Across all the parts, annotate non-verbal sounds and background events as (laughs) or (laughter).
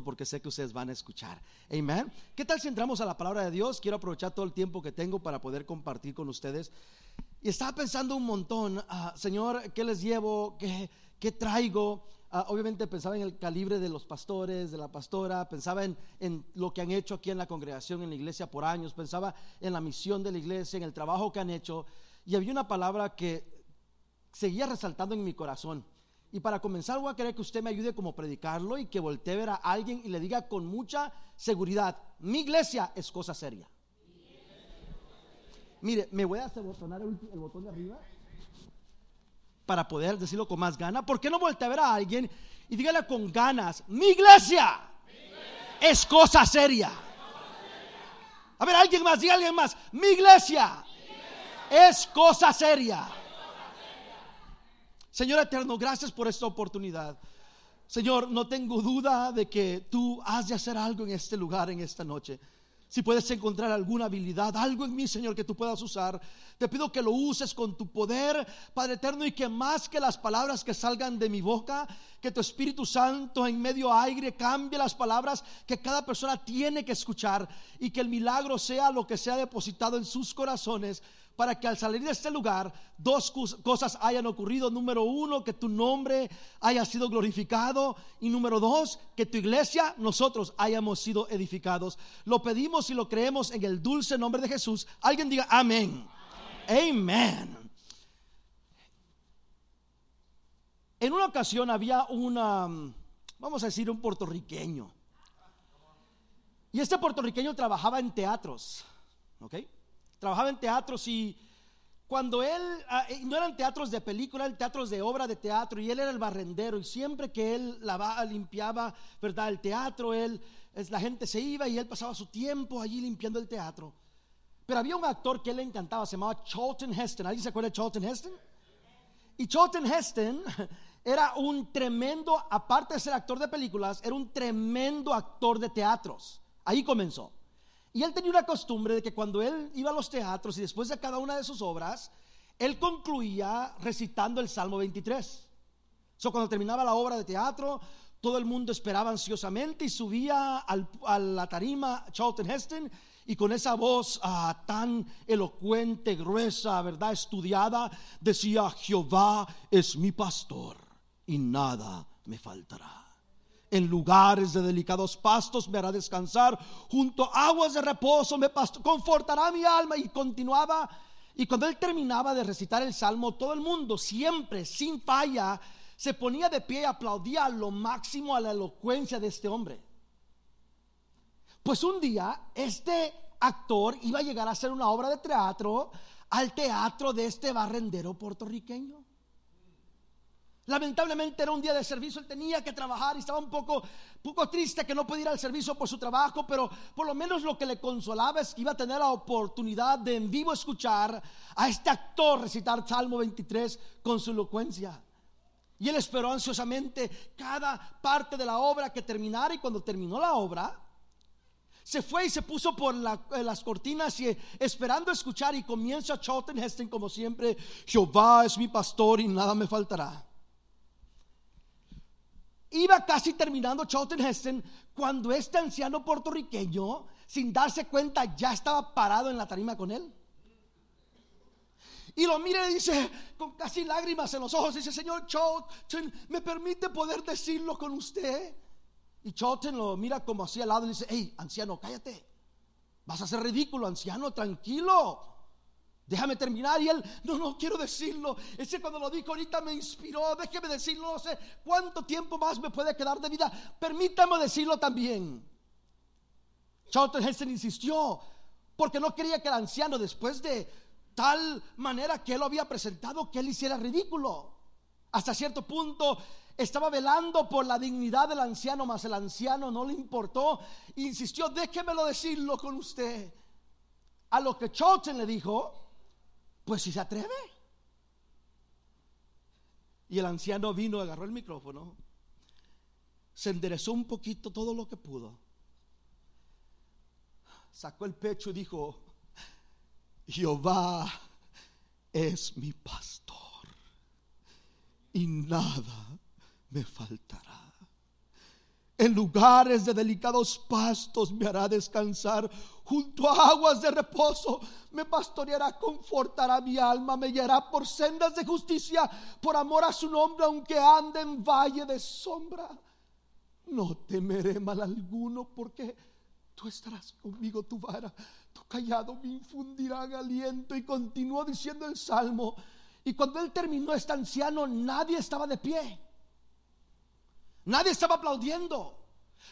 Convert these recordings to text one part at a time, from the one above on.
porque sé que ustedes van a escuchar. Amén. ¿Qué tal si entramos a la palabra de Dios? Quiero aprovechar todo el tiempo que tengo para poder compartir con ustedes. Y estaba pensando un montón, ah, Señor, ¿qué les llevo? ¿Qué, qué traigo? Ah, obviamente pensaba en el calibre de los pastores, de la pastora, pensaba en, en, lo que han hecho aquí en la congregación, en la iglesia por años, pensaba en la misión de la iglesia, en el trabajo que han hecho. Y había una palabra que seguía resaltando en mi corazón. Y para comenzar voy a querer que usted me ayude como predicarlo y que voltee a ver a alguien y le diga con mucha seguridad, mi iglesia es cosa seria. Mire, me voy a botonar el, el botón de arriba para poder decirlo con más gana. ¿Por qué no voltea a ver a alguien y dígale con ganas, mi iglesia, es cosa seria? A ver, alguien más, diga alguien más, mi iglesia. es cosa seria. Señor eterno, gracias por esta oportunidad. Señor, no tengo duda de que tú has de hacer algo en este lugar, en esta noche. Si puedes encontrar alguna habilidad, algo en mí, Señor, que tú puedas usar, te pido que lo uses con tu poder, Padre eterno, y que más que las palabras que salgan de mi boca, que tu Espíritu Santo en medio aire cambie las palabras que cada persona tiene que escuchar y que el milagro sea lo que sea depositado en sus corazones para que al salir de este lugar dos cosas hayan ocurrido. Número uno, que tu nombre haya sido glorificado. Y número dos, que tu iglesia, nosotros hayamos sido edificados. Lo pedimos y lo creemos en el dulce nombre de Jesús. Alguien diga amén. Amén. En una ocasión había una, vamos a decir, un puertorriqueño. Y este puertorriqueño trabajaba en teatros. ¿Ok? Trabajaba en teatros y cuando él, ah, eh, no eran teatros de película, eran teatros de obra de teatro y él era el barrendero y siempre que él lavaba, limpiaba, ¿verdad? El teatro, él, la gente se iba y él pasaba su tiempo allí limpiando el teatro. Pero había un actor que él le encantaba, se llamaba Charlton Heston. ¿Alguien se acuerda de Charlton Heston? Y Charlton Heston (laughs) era un tremendo, aparte de ser actor de películas, era un tremendo actor de teatros. Ahí comenzó. Y él tenía una costumbre de que cuando él iba a los teatros y después de cada una de sus obras, él concluía recitando el Salmo 23. So, cuando terminaba la obra de teatro, todo el mundo esperaba ansiosamente y subía al, a la tarima Charlton Heston y con esa voz ah, tan elocuente, gruesa, verdad, estudiada, decía, Jehová es mi pastor y nada me faltará en lugares de delicados pastos me hará descansar, junto a aguas de reposo me confortará mi alma. Y continuaba, y cuando él terminaba de recitar el salmo, todo el mundo siempre, sin falla, se ponía de pie y aplaudía a lo máximo a la elocuencia de este hombre. Pues un día este actor iba a llegar a hacer una obra de teatro al teatro de este barrendero puertorriqueño. Lamentablemente era un día de servicio, él tenía que trabajar y estaba un poco, poco triste que no pudiera ir al servicio por su trabajo, pero por lo menos lo que le consolaba es que iba a tener la oportunidad de en vivo escuchar a este actor recitar Salmo 23 con su elocuencia. Y él esperó ansiosamente cada parte de la obra que terminara y cuando terminó la obra, se fue y se puso por las cortinas y esperando escuchar y comienza Charlton Heston como siempre, Jehová es mi pastor y nada me faltará. Iba casi terminando Charlton Heston cuando este anciano puertorriqueño, sin darse cuenta, ya estaba parado en la tarima con él. Y lo mira y dice, con casi lágrimas en los ojos, dice, Señor Charlton, ¿me permite poder decirlo con usted? Y Charlton lo mira como así al lado y dice, hey, anciano, cállate. Vas a ser ridículo, anciano, tranquilo. Déjame terminar. Y él, no, no quiero decirlo. Ese cuando lo dijo ahorita me inspiró. Déjeme decirlo. No sé cuánto tiempo más me puede quedar de vida. Permítame decirlo también. Charlton Heston insistió porque no quería que el anciano, después de tal manera que él lo había presentado, que él hiciera ridículo. Hasta cierto punto estaba velando por la dignidad del anciano, mas el anciano no le importó. Insistió, déjemelo decirlo con usted. A lo que Charlton le dijo, pues si se atreve. Y el anciano vino, agarró el micrófono, se enderezó un poquito todo lo que pudo, sacó el pecho y dijo, Jehová es mi pastor y nada me faltará. En lugares de delicados pastos me hará descansar. Junto a aguas de reposo me pastoreará, confortará mi alma, me guiará por sendas de justicia, por amor a su nombre, aunque ande en valle de sombra. No temeré mal alguno porque tú estarás conmigo, tu vara, tu callado me infundirán aliento. Y continuó diciendo el salmo. Y cuando él terminó este anciano, nadie estaba de pie. Nadie estaba aplaudiendo.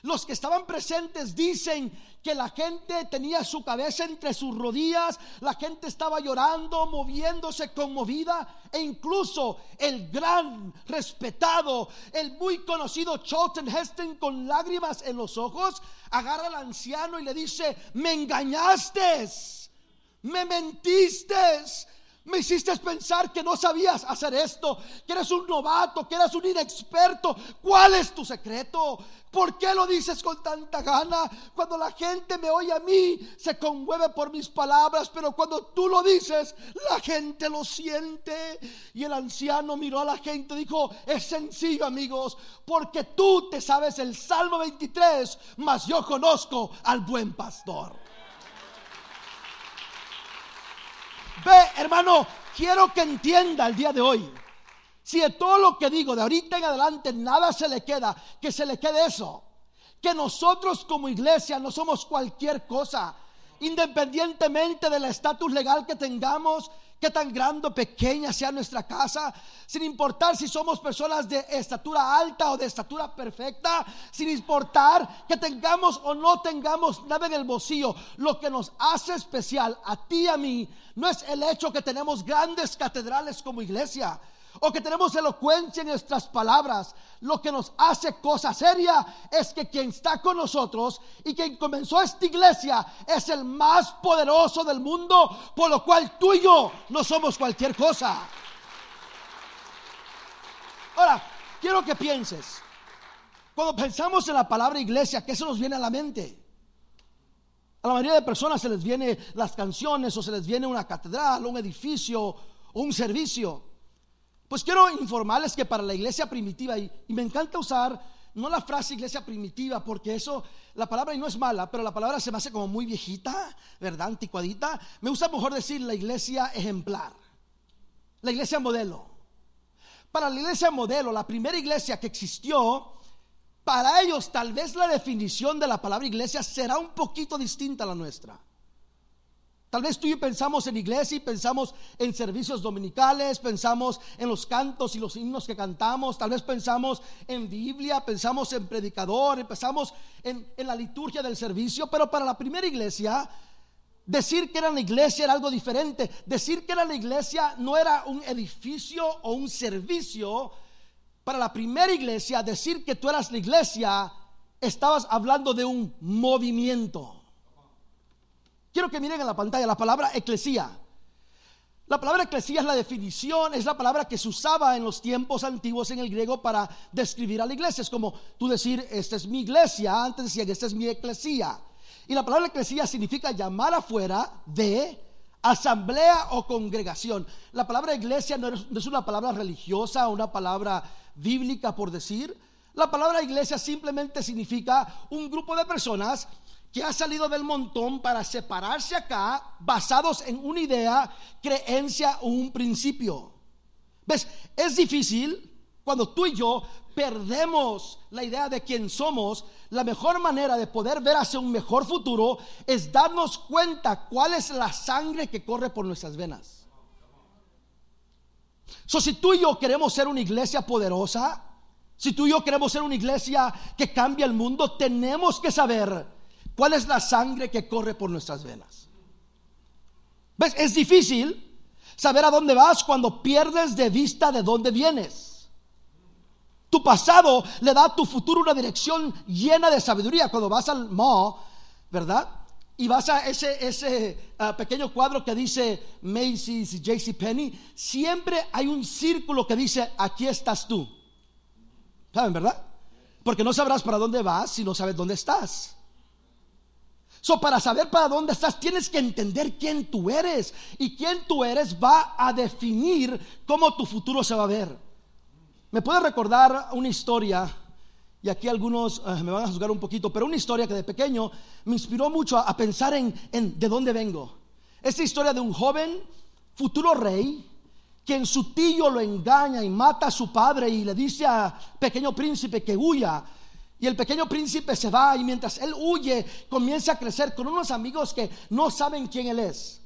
Los que estaban presentes dicen que la gente tenía su cabeza entre sus rodillas, la gente estaba llorando, moviéndose conmovida e incluso el gran, respetado, el muy conocido Charlton Heston con lágrimas en los ojos, agarra al anciano y le dice, me engañaste, me mentiste, me hiciste pensar que no sabías hacer esto, que eres un novato, que eres un inexperto. ¿Cuál es tu secreto? ¿Por qué lo dices con tanta gana? Cuando la gente me oye a mí, se conmueve por mis palabras, pero cuando tú lo dices, la gente lo siente. Y el anciano miró a la gente y dijo, es sencillo amigos, porque tú te sabes el Salmo 23, mas yo conozco al buen pastor. Ve, hermano, quiero que entienda el día de hoy. Si de todo lo que digo de ahorita en adelante nada se le queda, que se le quede eso. Que nosotros como iglesia no somos cualquier cosa, independientemente del estatus legal que tengamos, que tan grande o pequeña sea nuestra casa, sin importar si somos personas de estatura alta o de estatura perfecta, sin importar que tengamos o no tengamos nada en el bolsillo, lo que nos hace especial a ti y a mí no es el hecho que tenemos grandes catedrales como iglesia o que tenemos elocuencia en nuestras palabras. Lo que nos hace cosa seria es que quien está con nosotros y quien comenzó esta iglesia es el más poderoso del mundo, por lo cual tú y yo no somos cualquier cosa. Ahora, quiero que pienses, cuando pensamos en la palabra iglesia, ¿qué se nos viene a la mente? A la mayoría de personas se les viene las canciones o se les viene una catedral, un edificio un servicio. Pues quiero informarles que para la iglesia primitiva, y, me encanta usar no la frase iglesia primitiva, porque eso, la palabra no es mala, pero la palabra se me hace como muy viejita, ¿verdad? Anticuadita. Me gusta mejor decir la iglesia ejemplar, la iglesia modelo. Para la iglesia modelo, la primera iglesia que existió, para ellos tal vez la definición de la palabra iglesia será un poquito distinta a la nuestra. Tal vez tú y yo pensamos en iglesia y pensamos en servicios dominicales, pensamos en los cantos y los himnos que cantamos, tal vez pensamos en Biblia, pensamos en predicador, pensamos en, en la liturgia del servicio, pero para la primera iglesia, decir que era la iglesia era algo diferente. Decir que era la iglesia no era un edificio o un servicio. Para la primera iglesia, decir que tú eras la iglesia, estabas hablando de un movimiento. Quiero que miren en la pantalla la palabra eclesía. La palabra eclesía es la definición, es la palabra que se usaba en los tiempos antiguos en el griego para describir a la iglesia. Es como tú decir, esta es mi iglesia, antes decían, esta es mi eclesía. Y la palabra eclesía significa llamar afuera de asamblea o congregación. La palabra iglesia no es una palabra religiosa, una palabra bíblica por decir. La palabra iglesia simplemente significa un grupo de personas que ha salido del montón para separarse acá basados en una idea, creencia o un principio. ¿Ves? Es difícil cuando tú y yo perdemos la idea de quién somos. La mejor manera de poder ver hacia un mejor futuro es darnos cuenta cuál es la sangre que corre por nuestras venas. So, si tú y yo queremos ser una iglesia poderosa, si tú y yo queremos ser una iglesia que cambia el mundo, tenemos que saber ¿Cuál es la sangre que corre por nuestras venas? ¿Ves? Es difícil saber a dónde vas cuando pierdes de vista de dónde vienes. Tu pasado le da a tu futuro una dirección llena de sabiduría. Cuando vas al mall, ¿verdad? Y vas a ese, ese ah, pequeño cuadro que dice Macy's y JC Penney, siempre hay un círculo que dice, aquí estás tú. ¿Saben, verdad? Porque no sabrás para dónde vas si no sabes dónde estás. So, para saber para dónde estás, tienes que entender quién tú eres. Y quién tú eres va a definir cómo tu futuro se va a ver. Me puede recordar una historia y aquí algunos eh, me van a juzgar un poquito, pero una historia que de pequeño me inspiró mucho a, pensar en, en, de dónde vengo. Esta historia de un joven futuro rey que en su tío lo engaña y mata a su padre y le dice a pequeño príncipe que huya. Y el pequeño príncipe se va y mientras él huye comienza a crecer con unos amigos que no saben quién él es.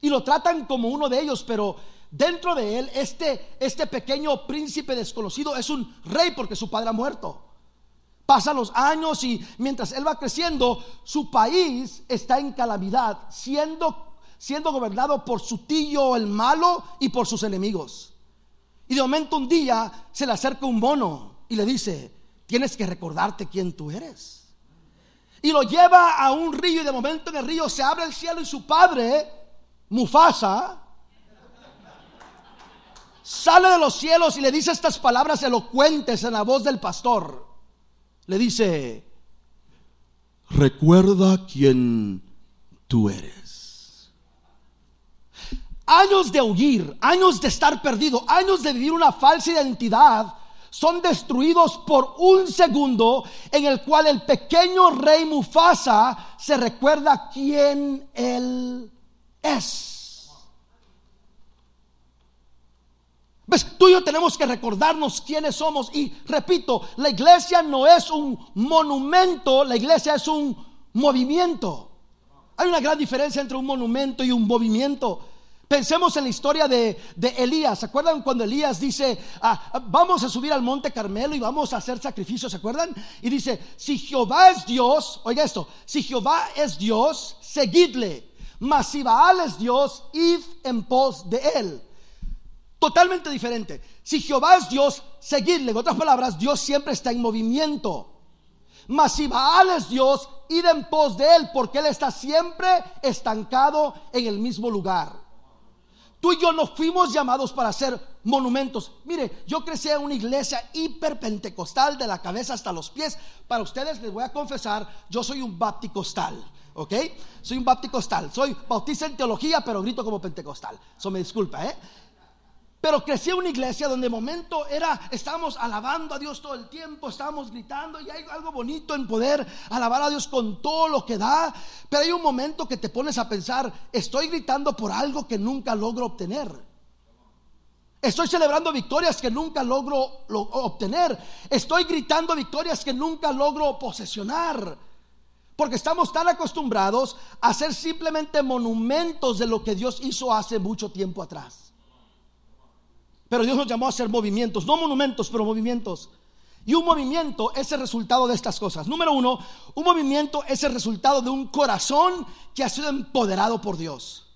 Y lo tratan como uno de ellos, pero dentro de él este, este pequeño príncipe desconocido es un rey porque su padre ha muerto. Pasan los años y mientras él va creciendo, su país está en calamidad, siendo, siendo gobernado por su tío el malo y por sus enemigos. Y de momento un día se le acerca un mono y le dice, tienes que recordarte quién tú eres. Y lo lleva a un río y de momento en el río se abre el cielo y su padre, Mufasa, sale de los cielos y le dice estas palabras elocuentes en la voz del pastor le dice, recuerda quién tú eres. Años de huir, años de estar perdido, años de vivir una falsa identidad son destruidos por un segundo en el cual el pequeño rey Mufasa se recuerda quién él es. ¿Ves? Tú y yo tenemos que recordarnos quiénes somos. Y repito, la iglesia no es un monumento, la iglesia es un movimiento. Hay una gran diferencia entre un monumento y un movimiento. Pensemos en la historia de, Elías. ¿Se acuerdan cuando Elías dice, ah, vamos a subir al monte Carmelo y vamos a hacer sacrificios? ¿Se acuerdan? Y dice, si Jehová es Dios, oiga esto, si Jehová es Dios, seguidle. Mas si Baal es Dios, id en pos de él. Totalmente diferente. Si Jehová es Dios, seguidle. En otras palabras, Dios siempre está en movimiento. Mas si Baal es Dios, id en pos de él, porque él está siempre estancado en el mismo lugar. Tú y yo no fuimos llamados para hacer monumentos. Mire, yo crecí en una iglesia hiperpentecostal de la cabeza hasta los pies. Para ustedes les voy a confesar, yo soy un bapticostal. ¿Ok? Soy un bapticostal. Soy bautista en teología, pero grito como pentecostal. Eso me disculpa, ¿eh? Pero crecí una iglesia donde de momento era, estábamos alabando a Dios todo el tiempo, estábamos gritando y hay algo bonito en poder alabar a Dios con todo lo que da. Pero hay un momento que te pones a pensar, estoy gritando por algo que nunca logro obtener. Estoy celebrando victorias que nunca logro obtener. Estoy gritando victorias que nunca logro posesionar. Porque estamos tan acostumbrados a ser simplemente monumentos de lo que Dios hizo hace mucho tiempo atrás. Pero Dios nos llamó a hacer movimientos, no monumentos, pero movimientos. Y un movimiento es el resultado de estas cosas. Número uno, un movimiento es el resultado de un corazón que ha sido empoderado por Dios.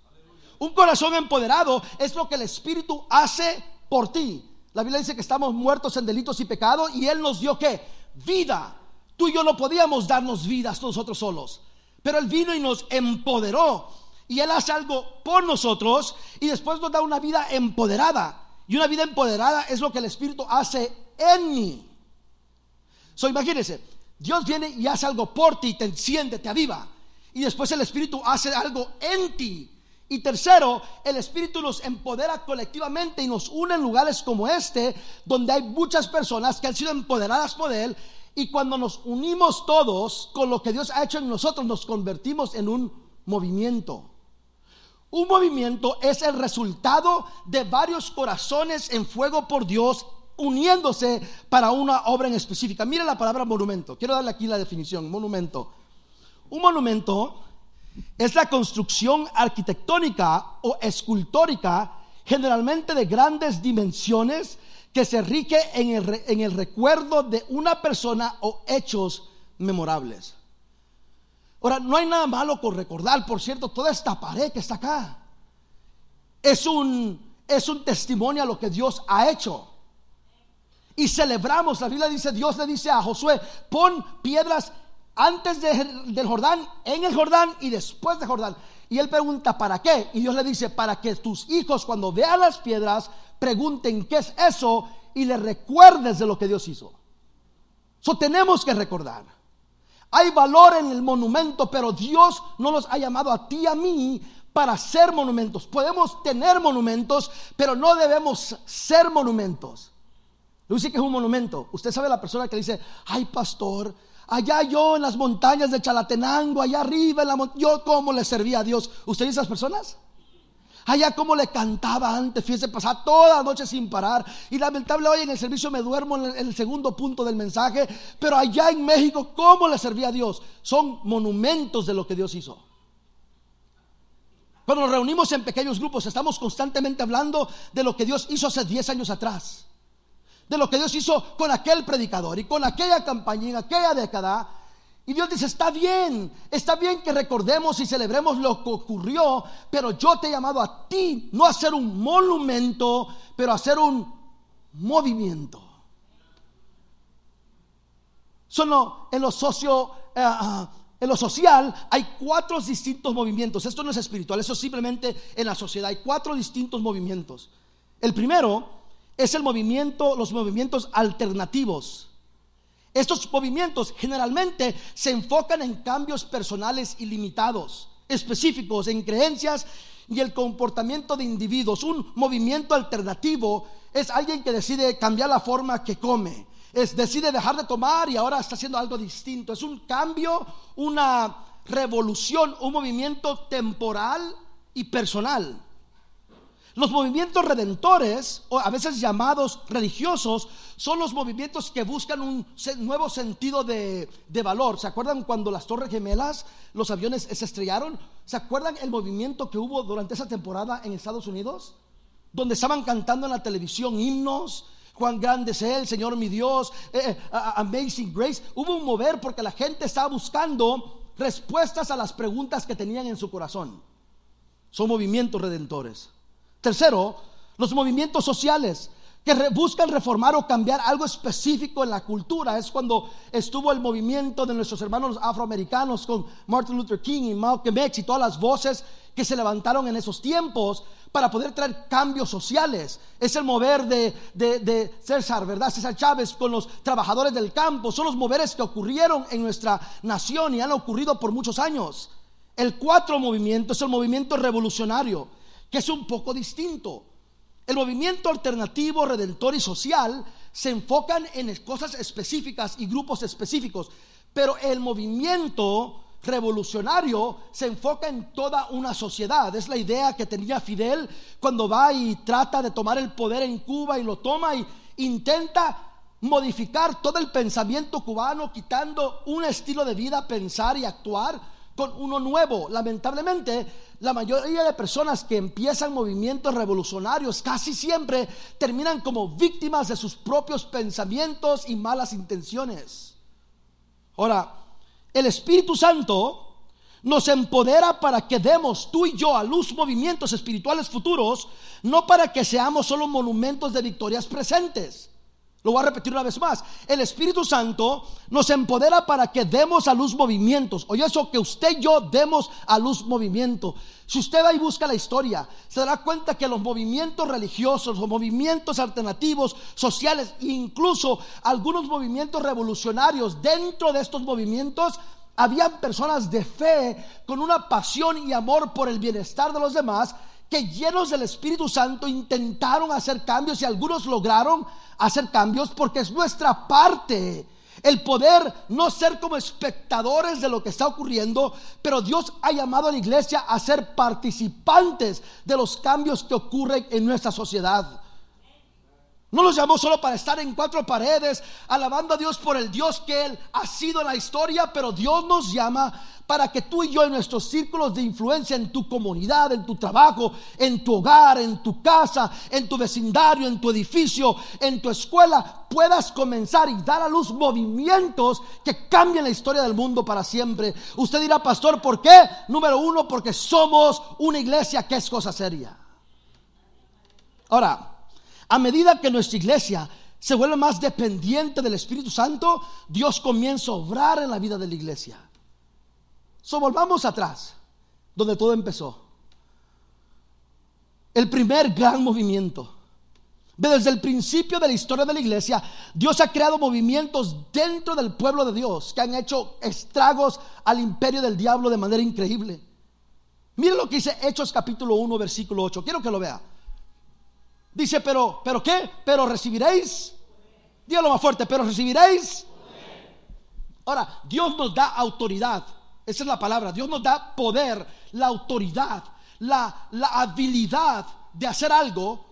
Un corazón empoderado es lo que el Espíritu hace por ti. La Biblia dice que estamos muertos en delitos y pecados y Él nos dio qué? Vida. Tú y yo no podíamos darnos vidas nosotros solos. Pero Él vino y nos empoderó. Y Él hace algo por nosotros y después nos da una vida empoderada. Y una vida empoderada es lo que el Espíritu hace en mí. So, imagínense, Dios viene y hace algo por ti, te enciende, te aviva. Y después el Espíritu hace algo en ti. Y tercero, el Espíritu nos empodera colectivamente y nos une en lugares como este, donde hay muchas personas que han sido empoderadas por Él. Y cuando nos unimos todos con lo que Dios ha hecho en nosotros, nos convertimos en un movimiento. Un movimiento es el resultado de varios corazones en fuego por Dios uniéndose para una obra en específica. Mire la palabra monumento. Quiero darle aquí la definición. Monumento. Un monumento es la construcción arquitectónica o escultórica, generalmente de grandes dimensiones, que se rige en el, en el recuerdo de una persona o hechos memorables. Ahora, no hay nada malo con recordar, por cierto, toda esta pared que está acá es un, es un testimonio a lo que Dios ha hecho. Y celebramos, la Biblia dice, Dios le dice a Josué, pon piedras antes del Jordán, en el Jordán y después de Jordán. Y él pregunta, ¿para qué? Y Dios le dice, para que tus hijos cuando vean las piedras pregunten qué es eso y le recuerdes de lo que Dios hizo. Eso tenemos que recordar. Hay valor en el monumento, pero Dios no nos ha llamado a ti y a mí para ser monumentos. Podemos tener monumentos, pero no debemos ser monumentos. Dice que es un monumento. Usted sabe la persona que dice, ay pastor, allá yo en las montañas de Chalatenango, allá arriba en la montaña, yo cómo le servía a Dios. ¿Usted dice esas personas? Allá como le cantaba antes, fíjese, pasaba toda la noche sin parar. Y lamentable hoy en el servicio me duermo en el segundo punto del mensaje. Pero allá en México, ¿cómo le servía a Dios? Son monumentos de lo que Dios hizo. Cuando nos reunimos en pequeños grupos, estamos constantemente hablando de lo que Dios hizo hace 10 años atrás. De lo que Dios hizo con aquel predicador y con aquella campaña en aquella década. Y Dios dice, está bien, está bien que recordemos y celebremos lo que ocurrió, pero yo te he llamado a ti, no a hacer un monumento, pero a hacer un movimiento. Solo en lo socio, eh, ah, en lo social hay cuatro distintos movimientos. Esto no es espiritual, eso es simplemente en la sociedad. Hay cuatro distintos movimientos. El primero es el movimiento, los movimientos alternativos. Estos movimientos generalmente se enfocan en cambios personales ilimitados, específicos en creencias y el comportamiento de individuos. Un movimiento alternativo es alguien que decide cambiar la forma que come, es decide dejar de tomar y ahora está haciendo algo distinto. Es un cambio, una revolución, un movimiento temporal y personal. Los movimientos redentores, o a veces llamados religiosos, son los movimientos que buscan un nuevo sentido de, valor. ¿Se acuerdan cuando las Torres Gemelas, los aviones se estrellaron? ¿Se acuerdan el movimiento que hubo durante esa temporada en Estados Unidos? Donde estaban cantando en la televisión himnos. Juan grande es Él, Señor mi Dios, eh, eh, Amazing Grace. Hubo un mover porque la gente estaba buscando respuestas a las preguntas que tenían en su corazón. Son movimientos redentores. Tercero, los movimientos sociales que buscan reformar o cambiar algo específico en la cultura. Es cuando estuvo el movimiento de nuestros hermanos afroamericanos con Martin Luther King y Malcolm X y todas las voces que se levantaron en esos tiempos para poder traer cambios sociales. Es el mover de, de César, ¿verdad? César Chávez con los trabajadores del campo. Son los moveres que ocurrieron en nuestra nación y han ocurrido por muchos años. El cuatro movimiento es el movimiento revolucionario que es un poco distinto. El movimiento alternativo, redentor y social se enfocan en cosas específicas y grupos específicos, pero el movimiento revolucionario se enfoca en toda una sociedad. Es la idea que tenía Fidel cuando va y trata de tomar el poder en Cuba y lo toma y intenta modificar todo el pensamiento cubano, quitando un estilo de vida, pensar y actuar con uno nuevo. Lamentablemente, la mayoría de personas que empiezan movimientos revolucionarios casi siempre terminan como víctimas de sus propios pensamientos y malas intenciones. Ahora, el Espíritu Santo nos empodera para que demos tú y yo a luz movimientos espirituales futuros, no para que seamos solo monumentos de victorias presentes. Lo voy a repetir una vez más. El Espíritu Santo nos empodera para que demos a luz movimientos. Oye, eso que usted y yo demos a luz movimiento. Si usted va y busca la historia, se dará cuenta que los movimientos religiosos, los movimientos alternativos, sociales, incluso algunos movimientos revolucionarios, dentro de estos movimientos habían personas de fe con una pasión y amor por el bienestar de los demás que llenos del Espíritu Santo intentaron hacer cambios y algunos lograron hacer cambios porque es nuestra parte el poder no ser como espectadores de lo que está ocurriendo, pero Dios ha llamado a la iglesia a ser participantes de los cambios que ocurren en nuestra sociedad. No los llamó solo para estar en cuatro paredes, alabando a Dios por el Dios que Él ha sido en la historia, pero Dios nos llama para que tú y yo en nuestros círculos de influencia, en tu comunidad, en tu trabajo, en tu hogar, en tu casa, en tu vecindario, en tu edificio, en tu escuela, puedas comenzar y dar a luz movimientos que cambien la historia del mundo para siempre. Usted dirá, pastor, ¿por qué? Número uno, porque somos una iglesia que es cosa seria. Ahora, a medida que nuestra iglesia se vuelve más dependiente del Espíritu Santo, Dios comienza a obrar en la vida de la iglesia. So, volvamos atrás, donde todo empezó. El primer gran movimiento. Desde el principio de la historia de la iglesia, Dios ha creado movimientos dentro del pueblo de Dios que han hecho estragos al imperio del diablo de manera increíble. Miren lo que dice Hechos capítulo 1, versículo 8. Quiero que lo vea. Dice, pero, pero qué? Pero recibiréis Dígalo más fuerte, pero recibiréis. Ahora, Dios nos da autoridad. Esa es la palabra. Dios nos da poder, la autoridad, la, la habilidad de hacer algo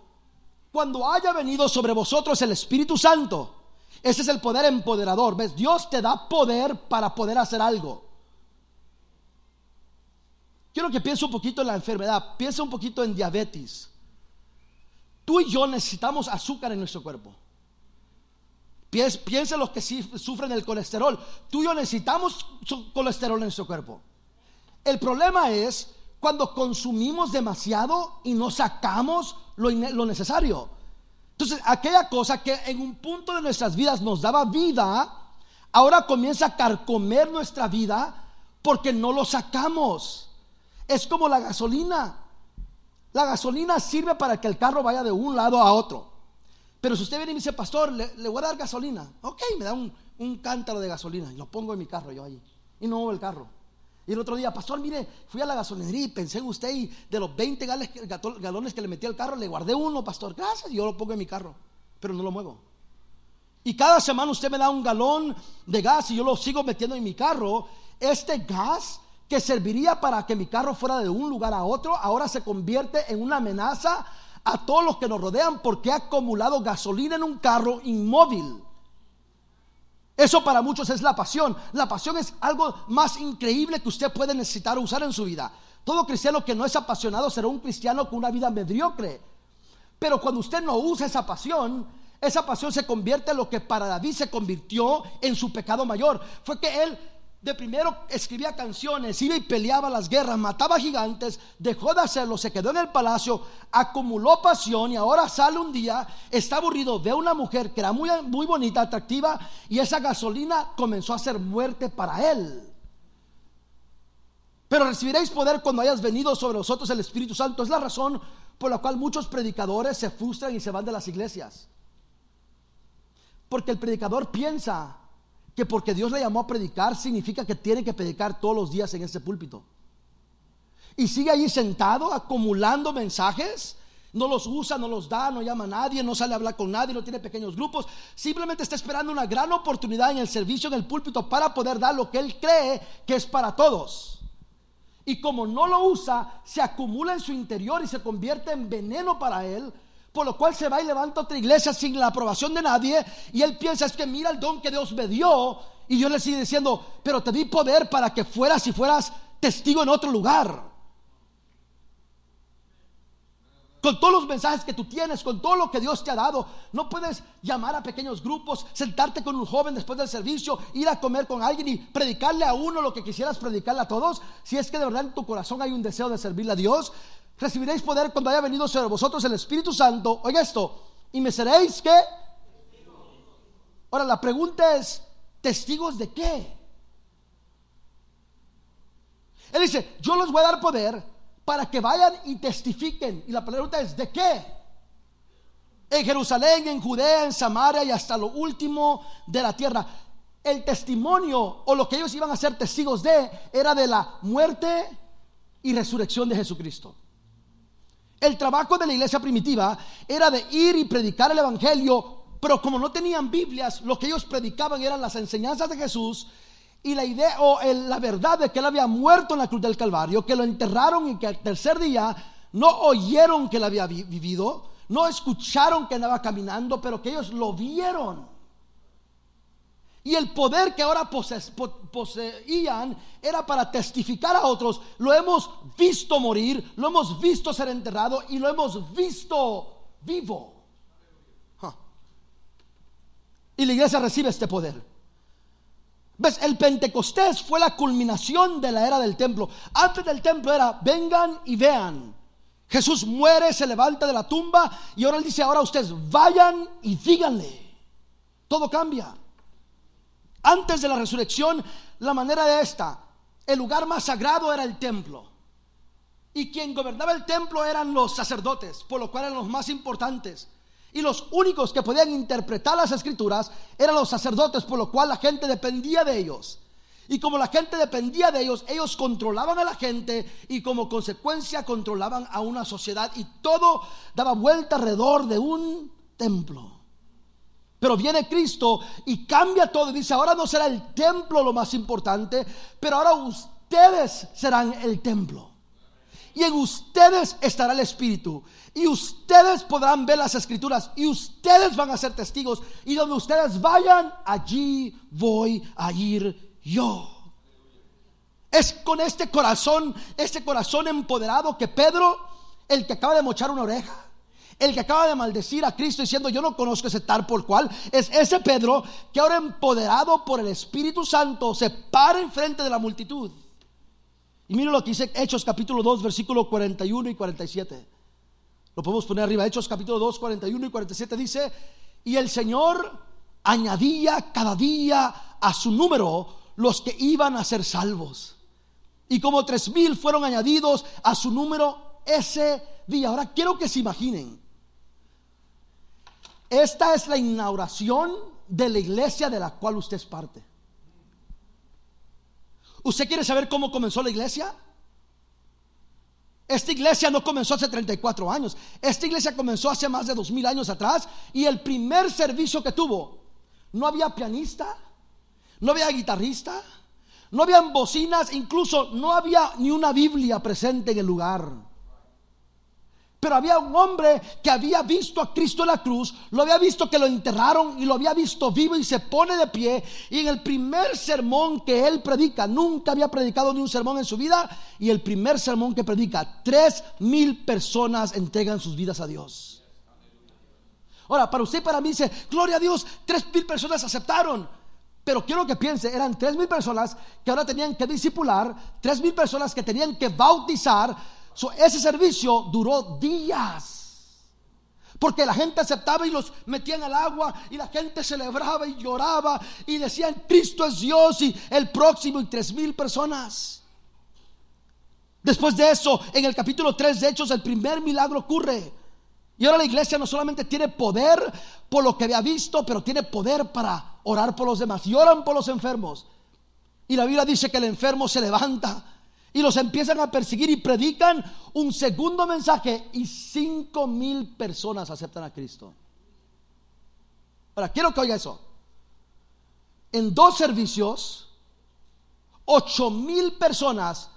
cuando haya venido sobre vosotros el Espíritu Santo. Ese es el poder empoderador. ¿Ves? Dios te da poder para poder hacer algo. Quiero que piense un poquito en la enfermedad. Piensa un poquito en diabetes. Tú y yo necesitamos azúcar en nuestro cuerpo. Piensa los que sufren el colesterol. Tú y yo necesitamos colesterol en nuestro cuerpo. El problema es cuando consumimos demasiado y no sacamos lo, lo necesario. Entonces, aquella cosa que en un punto de nuestras vidas nos daba vida, ahora comienza a carcomer nuestra vida porque no lo sacamos. Es como la gasolina. La gasolina sirve para que el carro vaya de un lado a otro. Pero si usted viene y me dice, pastor, le, voy a dar gasolina. Ok, me da un, cántaro de gasolina y lo pongo en mi carro yo ahí. Y no muevo el carro. Y el otro día, pastor, mire, fui a la gasolinería y pensé en usted y de los 20 galones que le metí al carro, le guardé uno, pastor, gracias, y yo lo pongo en mi carro, pero no lo muevo. Y cada semana usted me da un galón de gas y yo lo sigo metiendo en mi carro. Este gas que serviría para que mi carro fuera de un lugar a otro, ahora se convierte en una amenaza a todos los que nos rodean porque ha acumulado gasolina en un carro inmóvil. Eso para muchos es la pasión. La pasión es algo más increíble que usted puede necesitar usar en su vida. Todo cristiano que no es apasionado será un cristiano con una vida mediocre. Pero cuando usted no usa esa pasión, esa pasión se convierte en lo que para David se convirtió en su pecado mayor. Fue que él de primero escribía canciones, iba y peleaba las guerras, mataba gigantes, dejó de hacerlo, se quedó en el palacio, acumuló pasión y ahora sale un día, está aburrido, ve a una mujer que era muy, muy bonita, atractiva y esa gasolina comenzó a ser muerte para él. Pero recibiréis poder cuando hayas venido sobre vosotros el Espíritu Santo. Es la razón por la cual muchos predicadores se frustran y se van de las iglesias. Porque el predicador piensa que porque Dios le llamó a predicar significa que tiene que predicar todos los días en ese púlpito. Y sigue ahí sentado acumulando mensajes. No los usa, no los da, no llama a nadie, no sale a hablar con nadie, no tiene pequeños grupos. Simplemente está esperando una gran oportunidad en el servicio en el púlpito para poder dar lo que él cree que es para todos. Y como no lo usa, se acumula en su interior y se convierte en veneno para él por lo cual se va y levanta otra iglesia sin la aprobación de nadie. Y él piensa, es que mira el don que Dios me dio. Y yo le sigue diciendo, pero te di poder para que fueras y fueras testigo en otro lugar. Con todos los mensajes que tú tienes, con todo lo que Dios te ha dado, no puedes llamar a pequeños grupos, sentarte con un joven después del servicio, ir a comer con alguien y predicarle a uno lo que quisieras predicarle a todos. Si es que de verdad en tu corazón hay un deseo de servirle a Dios, recibiréis poder cuando haya venido sobre vosotros el Espíritu Santo. Oiga esto, y me seréis que. Ahora la pregunta es, ¿testigos de qué? Él dice, yo les voy a dar poder para que vayan y testifiquen. Y la pregunta es, ¿de qué? En Jerusalén, en Judea, en Samaria y hasta lo último de la tierra. El testimonio o lo que ellos iban a ser testigos de era de la muerte y resurrección de Jesucristo. El trabajo de la iglesia primitiva era de ir y predicar el Evangelio, pero como no tenían Biblias, lo que ellos predicaban eran las enseñanzas de Jesús y la idea o la verdad de que él había muerto en la cruz del Calvario, que lo enterraron y que al tercer día no oyeron que él había vivido, no escucharon que andaba caminando, pero que ellos lo vieron. Y el poder que ahora poseían era para testificar a otros. Lo hemos visto morir, lo hemos visto ser enterrado y lo hemos visto vivo. Y la iglesia recibe este poder. ¿Ves? El Pentecostés fue la culminación de la era del templo. Antes del templo era, vengan y vean. Jesús muere, se levanta de la tumba y ahora él dice, ahora ustedes vayan y díganle. Todo cambia. Antes de la resurrección, la manera de esta, el lugar más sagrado era el templo. Y quien gobernaba el templo eran los sacerdotes, por lo cual eran los más importantes. Y los únicos que podían interpretar las escrituras eran los sacerdotes, por lo cual la gente dependía de ellos. Y como la gente dependía de ellos, ellos controlaban a la gente y como consecuencia controlaban a una sociedad y todo daba vuelta alrededor de un templo. Pero viene Cristo y cambia todo y dice, ahora no será el templo lo más importante, pero ahora ustedes serán el templo. Y en ustedes estará el Espíritu. Y ustedes podrán ver las escrituras. Y ustedes van a ser testigos. Y donde ustedes vayan, allí voy a ir yo. Es con este corazón, este corazón empoderado que Pedro, el que acaba de mochar una oreja, el que acaba de maldecir a Cristo diciendo yo no conozco ese tal por cual, es ese Pedro que ahora empoderado por el Espíritu Santo se para enfrente de la multitud. Y miren lo que dice Hechos capítulo 2, versículo 41 y 47. Lo podemos poner arriba. Hechos capítulo 2, 41 y 47 dice, y el Señor añadía cada día a su número los que iban a ser salvos. Y como tres mil fueron añadidos a su número ese día. Ahora quiero que se imaginen. Esta es la inauguración de la iglesia de la cual usted es parte. ¿Usted quiere saber cómo comenzó la iglesia? Esta iglesia no comenzó hace 34 años. Esta iglesia comenzó hace más de 2000 años atrás. Y el primer servicio que tuvo, no había pianista, no había guitarrista, no había bocinas, incluso no había ni una Biblia presente en el lugar. Pero había un hombre que había visto a Cristo en la cruz, lo había visto que lo enterraron y lo había visto vivo y se pone de pie. Y en el primer sermón que él predica, nunca había predicado ni un sermón en su vida. Y el primer sermón que predica, tres mil personas entregan sus vidas a Dios. Ahora, para usted y para mí dice, gloria a Dios, tres mil personas aceptaron. Pero quiero que piense, eran tres mil personas que ahora tenían que discipular, tres mil personas que tenían que bautizar ese servicio duró días. Porque la gente aceptaba y los metían al agua y la gente celebraba y lloraba y decían, Cristo es Dios y el próximo y tres mil personas. Después de eso, en el capítulo 3 de Hechos, el primer milagro ocurre. Y ahora la iglesia no solamente tiene poder por lo que había visto, pero tiene poder para orar por los demás. Y oran por los enfermos. Y la Biblia dice que el enfermo se levanta y los empiezan a perseguir y predican un segundo mensaje y cinco mil personas aceptan a Cristo. Ahora, quiero que oiga eso. En dos servicios, ocho mil personas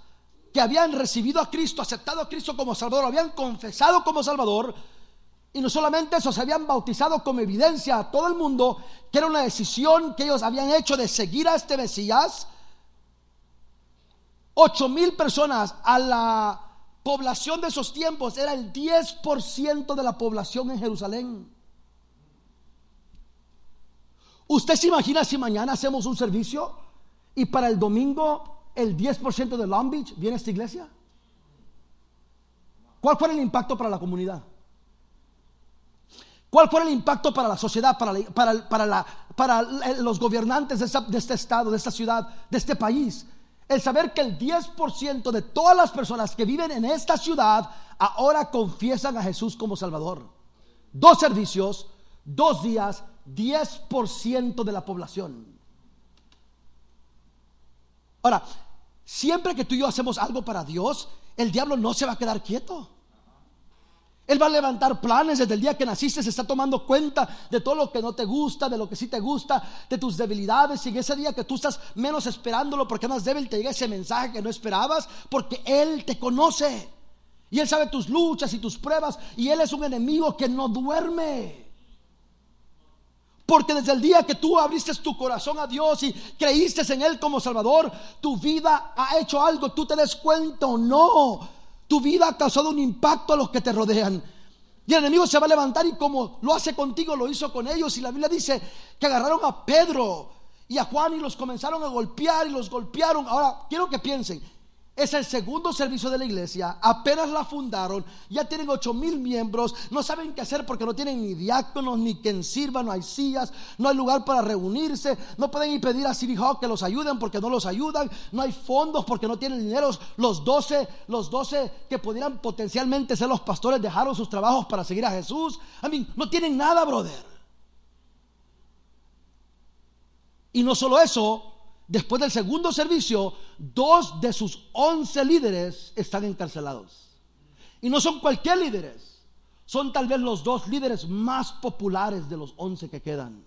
que habían recibido a Cristo, aceptado a Cristo como Salvador, habían confesado como Salvador, y no solamente eso, se habían bautizado como evidencia a todo el mundo que era una decisión que ellos habían hecho de seguir a este Mesías 8 mil personas a la población de esos tiempos era el 10% de la población en Jerusalén. ¿Usted se imagina si mañana hacemos un servicio y para el domingo el 10% de Long Beach viene a esta iglesia? ¿Cuál fue el impacto para la comunidad? ¿Cuál fue el impacto para la sociedad, para, para, los gobernantes de este estado, de esta ciudad, de este país? El saber que el 10% de todas las personas que viven en esta ciudad ahora confiesan a Jesús como Salvador. Dos servicios, dos días, 10% de la población. Ahora, siempre que tú y yo hacemos algo para Dios, el diablo no se va a quedar quieto. Él va a levantar planes desde el día que naciste, se está tomando cuenta de todo lo que no te gusta, de lo que sí te gusta, de tus debilidades. Y en ese día que tú estás menos esperándolo porque más débil te llega ese mensaje que no esperabas, porque Él te conoce. Y Él sabe tus luchas y tus pruebas. Y Él es un enemigo que no duerme. Porque desde el día que tú abriste tu corazón a Dios y creíste en Él como Salvador, tu vida ha hecho algo, tú te des cuenta o no tu vida ha causado un impacto a los que te rodean. Y el enemigo se va a levantar y como lo hace contigo, lo hizo con ellos. Y la Biblia dice que agarraron a Pedro y a Juan y los comenzaron a golpear y los golpearon. Ahora, quiero que piensen, es el segundo servicio de la iglesia, apenas la fundaron, ya tienen ocho mil miembros, no saben qué hacer porque no tienen ni diáconos, ni quien sirva, no hay sillas, no hay lugar para reunirse, no pueden ir pedir a City que los ayuden porque no los ayudan, no hay fondos porque no tienen dinero. Los doce, los doce que pudieran potencialmente ser los pastores dejaron sus trabajos para seguir a Jesús. A no tienen nada, brother. Y no solo eso, Después del segundo servicio, dos de sus once líderes están encarcelados. Y no son cualquier líderes, son tal vez los dos líderes más populares de los once que quedan.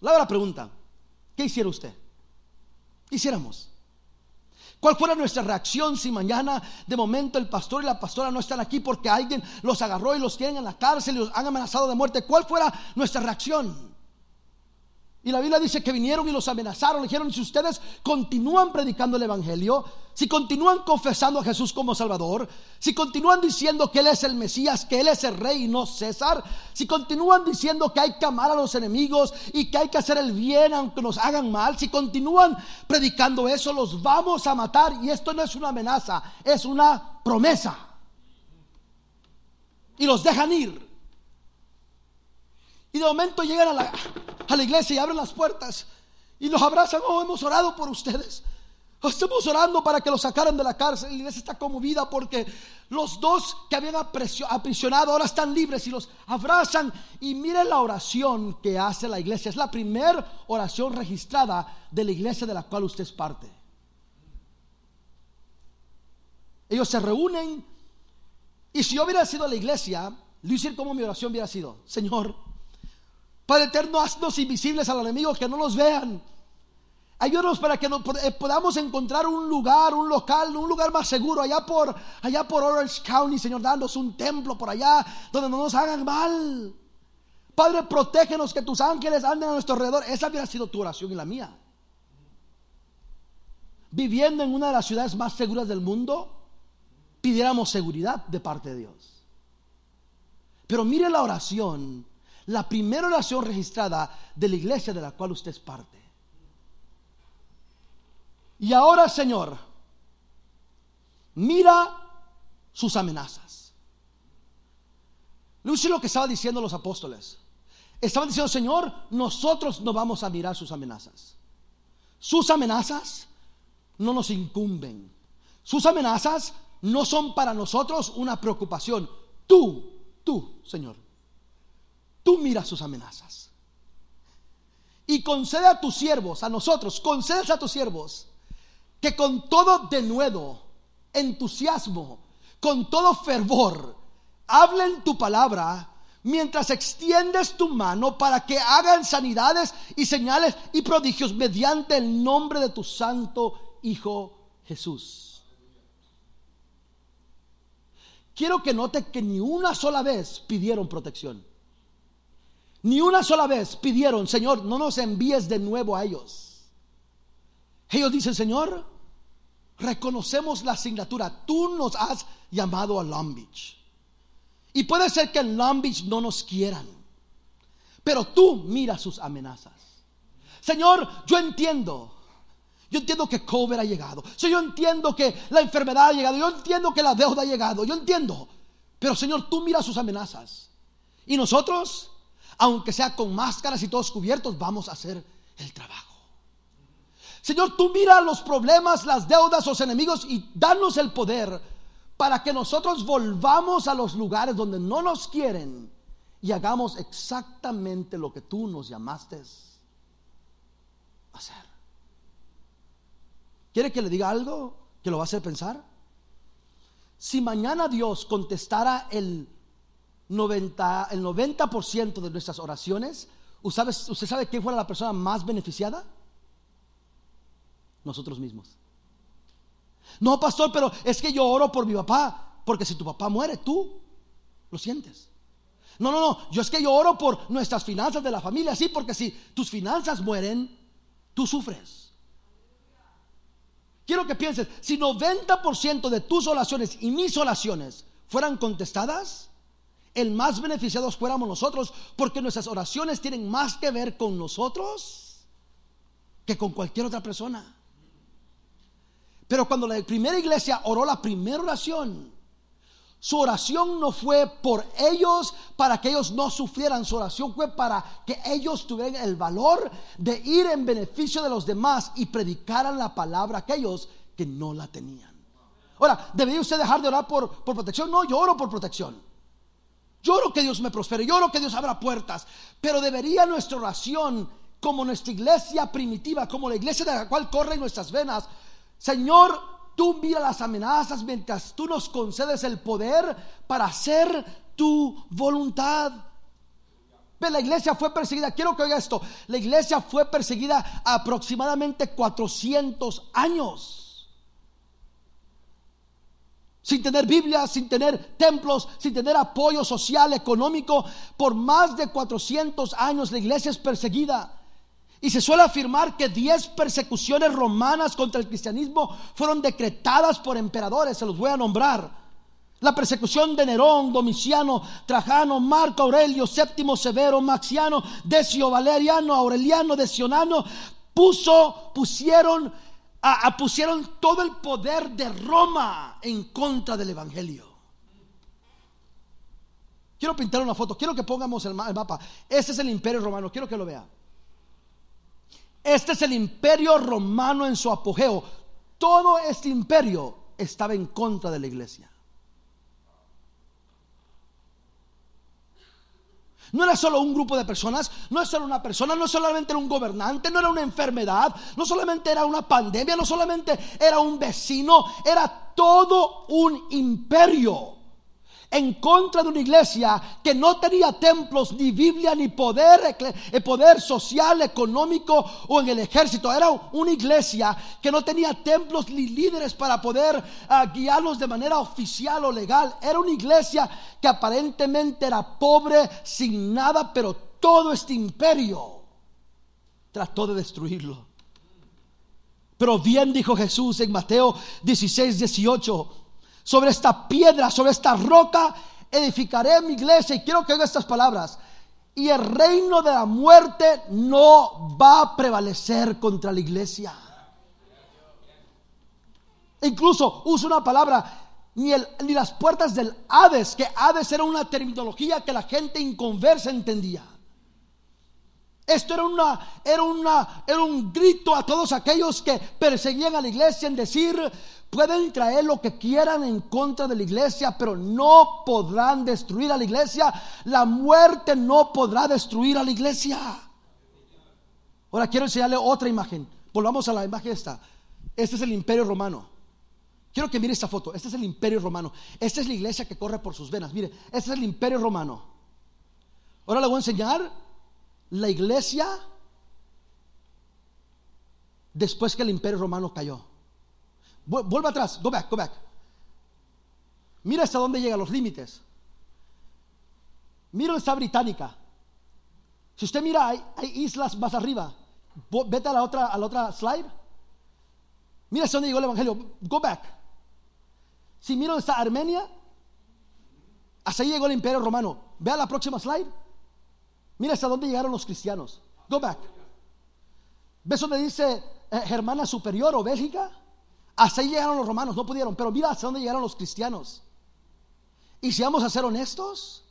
La pregunta, ¿qué hiciera usted? ¿Qué hiciéramos? ¿Cuál fuera nuestra reacción si mañana de momento el pastor y la pastora no están aquí porque alguien los agarró y los tienen en la cárcel y los han amenazado de muerte? ¿Cuál fuera nuestra reacción? Y la Biblia dice que vinieron y los amenazaron. Le dijeron, si ustedes continúan predicando el Evangelio, si continúan confesando a Jesús como Salvador, si continúan diciendo que Él es el Mesías, que Él es el Rey y no César, si continúan diciendo que hay que amar a los enemigos y que hay que hacer el bien aunque nos hagan mal, si continúan predicando eso, los vamos a matar. Y esto no es una amenaza, es una promesa. Y los dejan ir. Y de momento llegan a la, a iglesia y abren las puertas y los abrazan. Oh, hemos orado por ustedes. Estamos orando para que los sacaran de la cárcel. La iglesia está conmovida porque los dos que habían aprisionado ahora están libres y los abrazan. Y miren la oración que hace la iglesia. Es la primera oración registrada de la iglesia de la cual usted es parte. Ellos se reúnen. Y si yo hubiera sido la iglesia, Luis, como mi oración hubiera sido: Señor, Padre eterno, haznos invisibles al enemigo, que no nos vean. Ayúdanos para que eh, podamos encontrar un lugar, un local, un lugar más seguro allá por, allá por Orange County, Señor, dándonos un templo por allá donde no nos hagan mal. Padre, protégenos que tus ángeles anden a nuestro alrededor. Esa habría sido tu oración y la mía. Viviendo en una de las ciudades más seguras del mundo, pidiéramos seguridad de parte de Dios. Pero mire la oración la primera oración registrada de la iglesia de la cual usted es parte. Y ahora, Señor, mira sus amenazas. Lucy lo que estaban diciendo los apóstoles. Estaban diciendo, Señor, nosotros no vamos a mirar sus amenazas. Sus amenazas no nos incumben. Sus amenazas no son para nosotros una preocupación. Tú, tú, Señor, tú miras sus amenazas. Y concede a tus siervos, a nosotros, concedes a tus siervos, que con todo denuedo, entusiasmo, con todo fervor, hablen tu palabra mientras extiendes tu mano para que hagan sanidades y señales y prodigios mediante el nombre de tu santo Hijo Jesús. Quiero que note que ni una sola vez pidieron protección. Ni una sola vez pidieron, Señor, no nos envíes de nuevo a ellos. Ellos dicen, Señor, reconocemos la asignatura. Tú nos has llamado a Long Beach. Y puede ser que en Long Beach no nos quieran. Pero tú mira sus amenazas. Señor, yo entiendo. Yo entiendo que COVID ha llegado. Yo entiendo que la enfermedad ha llegado. Yo entiendo que la deuda ha llegado. Yo entiendo. Pero Señor, tú mira sus amenazas. Y nosotros aunque sea con máscaras y todos cubiertos, vamos a hacer el trabajo. Señor, tú mira los problemas, las deudas, los enemigos y danos el poder para que nosotros volvamos a los lugares donde no nos quieren y hagamos exactamente lo que tú nos llamaste a hacer. ¿Quiere que le diga algo que lo va a hacer pensar? Si mañana Dios contestara el 90, el 90% de nuestras oraciones, ¿usted sabe, ¿usted sabe quién fue la persona más beneficiada? Nosotros mismos. No, pastor, pero es que yo oro por mi papá, porque si tu papá muere, tú lo sientes. No, no, no, yo es que yo oro por nuestras finanzas de la familia, sí, porque si tus finanzas mueren, tú sufres. Quiero que pienses, si 90% de tus oraciones y mis oraciones fueran contestadas, el más beneficiados fuéramos nosotros, porque nuestras oraciones tienen más que ver con nosotros que con cualquier otra persona. Pero cuando la primera iglesia oró la primera oración, su oración no fue por ellos para que ellos no sufrieran, su oración fue para que ellos tuvieran el valor de ir en beneficio de los demás y predicaran la palabra a aquellos que no la tenían. Ahora, ¿debería usted dejar de orar por, por protección? No, yo oro por protección. Lloro que Dios me prospere, lloro que Dios abra puertas, pero debería nuestra oración, como nuestra iglesia primitiva, como la iglesia de la cual corren nuestras venas, Señor, tú mira las amenazas mientras tú nos concedes el poder para hacer tu voluntad. La iglesia fue perseguida, quiero que oiga esto, la iglesia fue perseguida aproximadamente 400 años sin tener Biblia, sin tener templos, sin tener apoyo social, económico. Por más de 400 años la iglesia es perseguida. Y se suele afirmar que 10 persecuciones romanas contra el cristianismo fueron decretadas por emperadores, se los voy a nombrar. La persecución de Nerón, Domiciano, Trajano, Marco Aurelio, Séptimo Severo, Maxiano, Decio, Valeriano, Aureliano, Decionano, puso, pusieron pusieron todo el poder de Roma en contra del Evangelio. Quiero pintar una foto, quiero que pongamos el, mapa. Este es el imperio romano, quiero que lo vea. Este es el imperio romano en su apogeo. Todo este imperio estaba en contra de la iglesia. No era solo un grupo de personas, no es solo una persona, no solamente era un gobernante, no era una enfermedad, no solamente era una pandemia, no solamente era un vecino, era todo un imperio en contra de una iglesia que no tenía templos, ni Biblia, ni poder, eh, poder social, económico o en el ejército. Era una iglesia que no tenía templos ni líderes para poder ah, guiarlos de manera oficial o legal. Era una iglesia que aparentemente era pobre, sin nada, pero todo este imperio trató de destruirlo. Pero bien dijo Jesús en Mateo 16, 18 sobre esta piedra, sobre esta roca, edificaré mi iglesia. Y quiero que oiga estas palabras. Y el reino de la muerte no va a prevalecer contra la iglesia. Incluso uso una palabra, ni, el, ni las puertas del Hades, que Hades era una terminología que la gente inconversa entendía. Esto era, una, era, una, era un grito a todos aquellos que perseguían a la iglesia en decir, pueden traer lo que quieran en contra de la iglesia, pero no podrán destruir a la iglesia. La muerte no podrá destruir a la iglesia. Ahora quiero enseñarle otra imagen. Volvamos a la imagen esta. Este es el imperio romano. Quiero que mire esta foto. Este es el imperio romano. Esta es la iglesia que corre por sus venas. Mire, este es el imperio romano. Ahora le voy a enseñar la iglesia después que el imperio romano cayó. Vuelva atrás, go back, go back. Mira hasta dónde llegan los límites. Mira esta británica. Si usted mira, hay, islas más arriba. Vete a la otra, a la otra slide. Mira hasta dónde llegó el evangelio. Go back. Si mira dónde está Armenia, hasta ahí llegó el imperio romano. Ve a la próxima slide. Mira hasta dónde llegaron los cristianos. Go back. ¿Ves donde dice eh, Germana Superior o Bélgica? Hasta ahí llegaron los romanos, no pudieron, pero mira hasta dónde llegaron los cristianos. Y si vamos a ser honestos,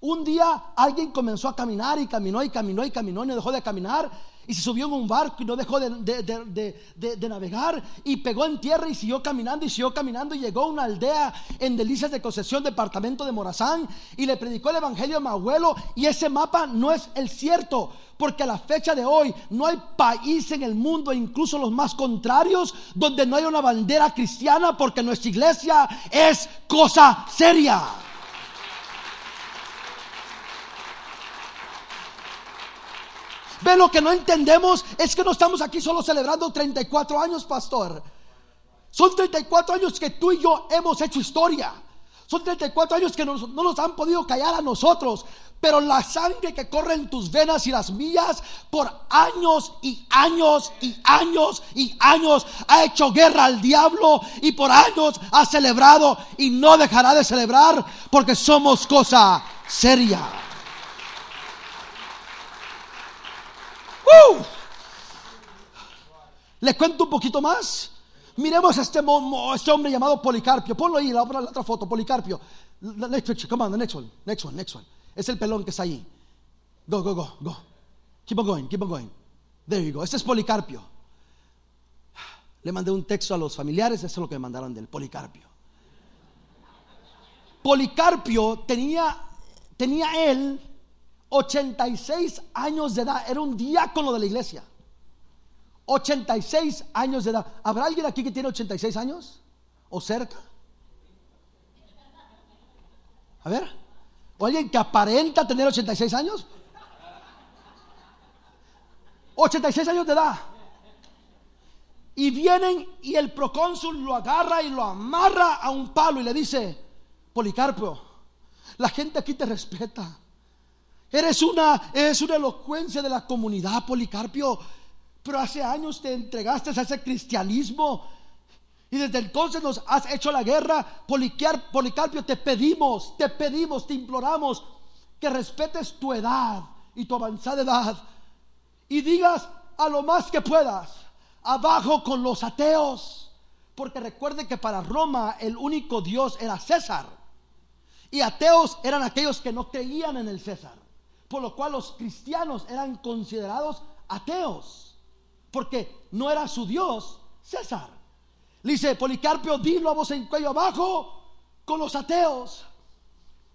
un día alguien comenzó a caminar y caminó y caminó y caminó y no dejó de caminar y se subió en un barco y no dejó de, navegar y pegó en tierra y siguió caminando y siguió caminando y llegó a una aldea en Delicias de Concesión, departamento de Morazán y le predicó el evangelio a mi abuelo y ese mapa no es el cierto porque a la fecha de hoy no hay país en el mundo, incluso los más contrarios, donde no hay una bandera cristiana porque nuestra iglesia es cosa seria. Ve, lo que no entendemos es que no estamos aquí solo celebrando 34 años, pastor. Son 34 años que tú y yo hemos hecho historia. Son 34 años que no nos han podido callar a nosotros. Pero la sangre que corre en tus venas y las mías por años y años y años y años ha hecho guerra al diablo y por años ha celebrado y no dejará de celebrar porque somos cosa seria. Le cuento un poquito más. Miremos a este, este hombre llamado Policarpio. Ponlo ahí, la, la otra foto, Policarpio. The next picture, come on, the next one, next one, next one. Es el pelón que está ahí. Go, go, go, go. Keep on going, keep on going. There you go. Este es Policarpio. Le mandé un texto a los familiares, eso es lo que me mandaron del Policarpio. Policarpio tenía, tenía él 86 años de edad, era un diácono de la iglesia. 86 años de edad. ¿Habrá alguien aquí que tiene 86 años? ¿O cerca? A ver. ¿O alguien que aparenta tener 86 años? 86 años de edad. Y vienen y el procónsul lo agarra y lo amarra a un palo y le dice, Policarpio, la gente aquí te respeta. Eres una, eres una elocuencia de la comunidad, Policarpio. Pero hace años te entregaste a ese cristianismo. Y desde entonces nos has hecho la guerra. Policarpio, te pedimos, te pedimos, te imploramos que respetes tu edad y tu avanzada edad. Y digas a lo más que puedas, abajo con los ateos. Porque recuerde que para Roma el único Dios era César. Y ateos eran aquellos que no creían en el César. Por lo cual los cristianos eran considerados ateos. Porque no era su Dios César. Le dice, Policarpio, dilo a voz en cuello abajo con los ateos.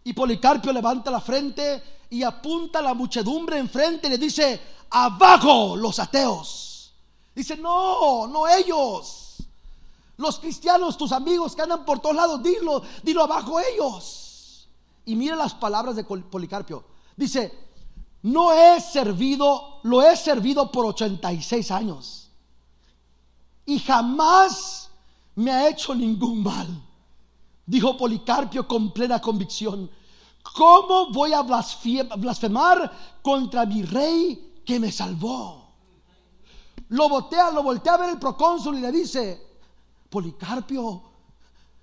Y Policarpio levanta la frente y apunta a la muchedumbre enfrente y le dice, abajo los ateos. Dice, no, no ellos. Los cristianos, tus amigos que andan por todos lados, dilo, dilo abajo ellos. Y mira las palabras de Policarpio. Dice, no he servido, lo he servido por 86 años. Y jamás me ha hecho ningún mal. Dijo Policarpio con plena convicción. ¿Cómo voy a blasfemar contra mi rey que me salvó? Lo voltea, lo voltea a ver el procónsul y le dice, Policarpio,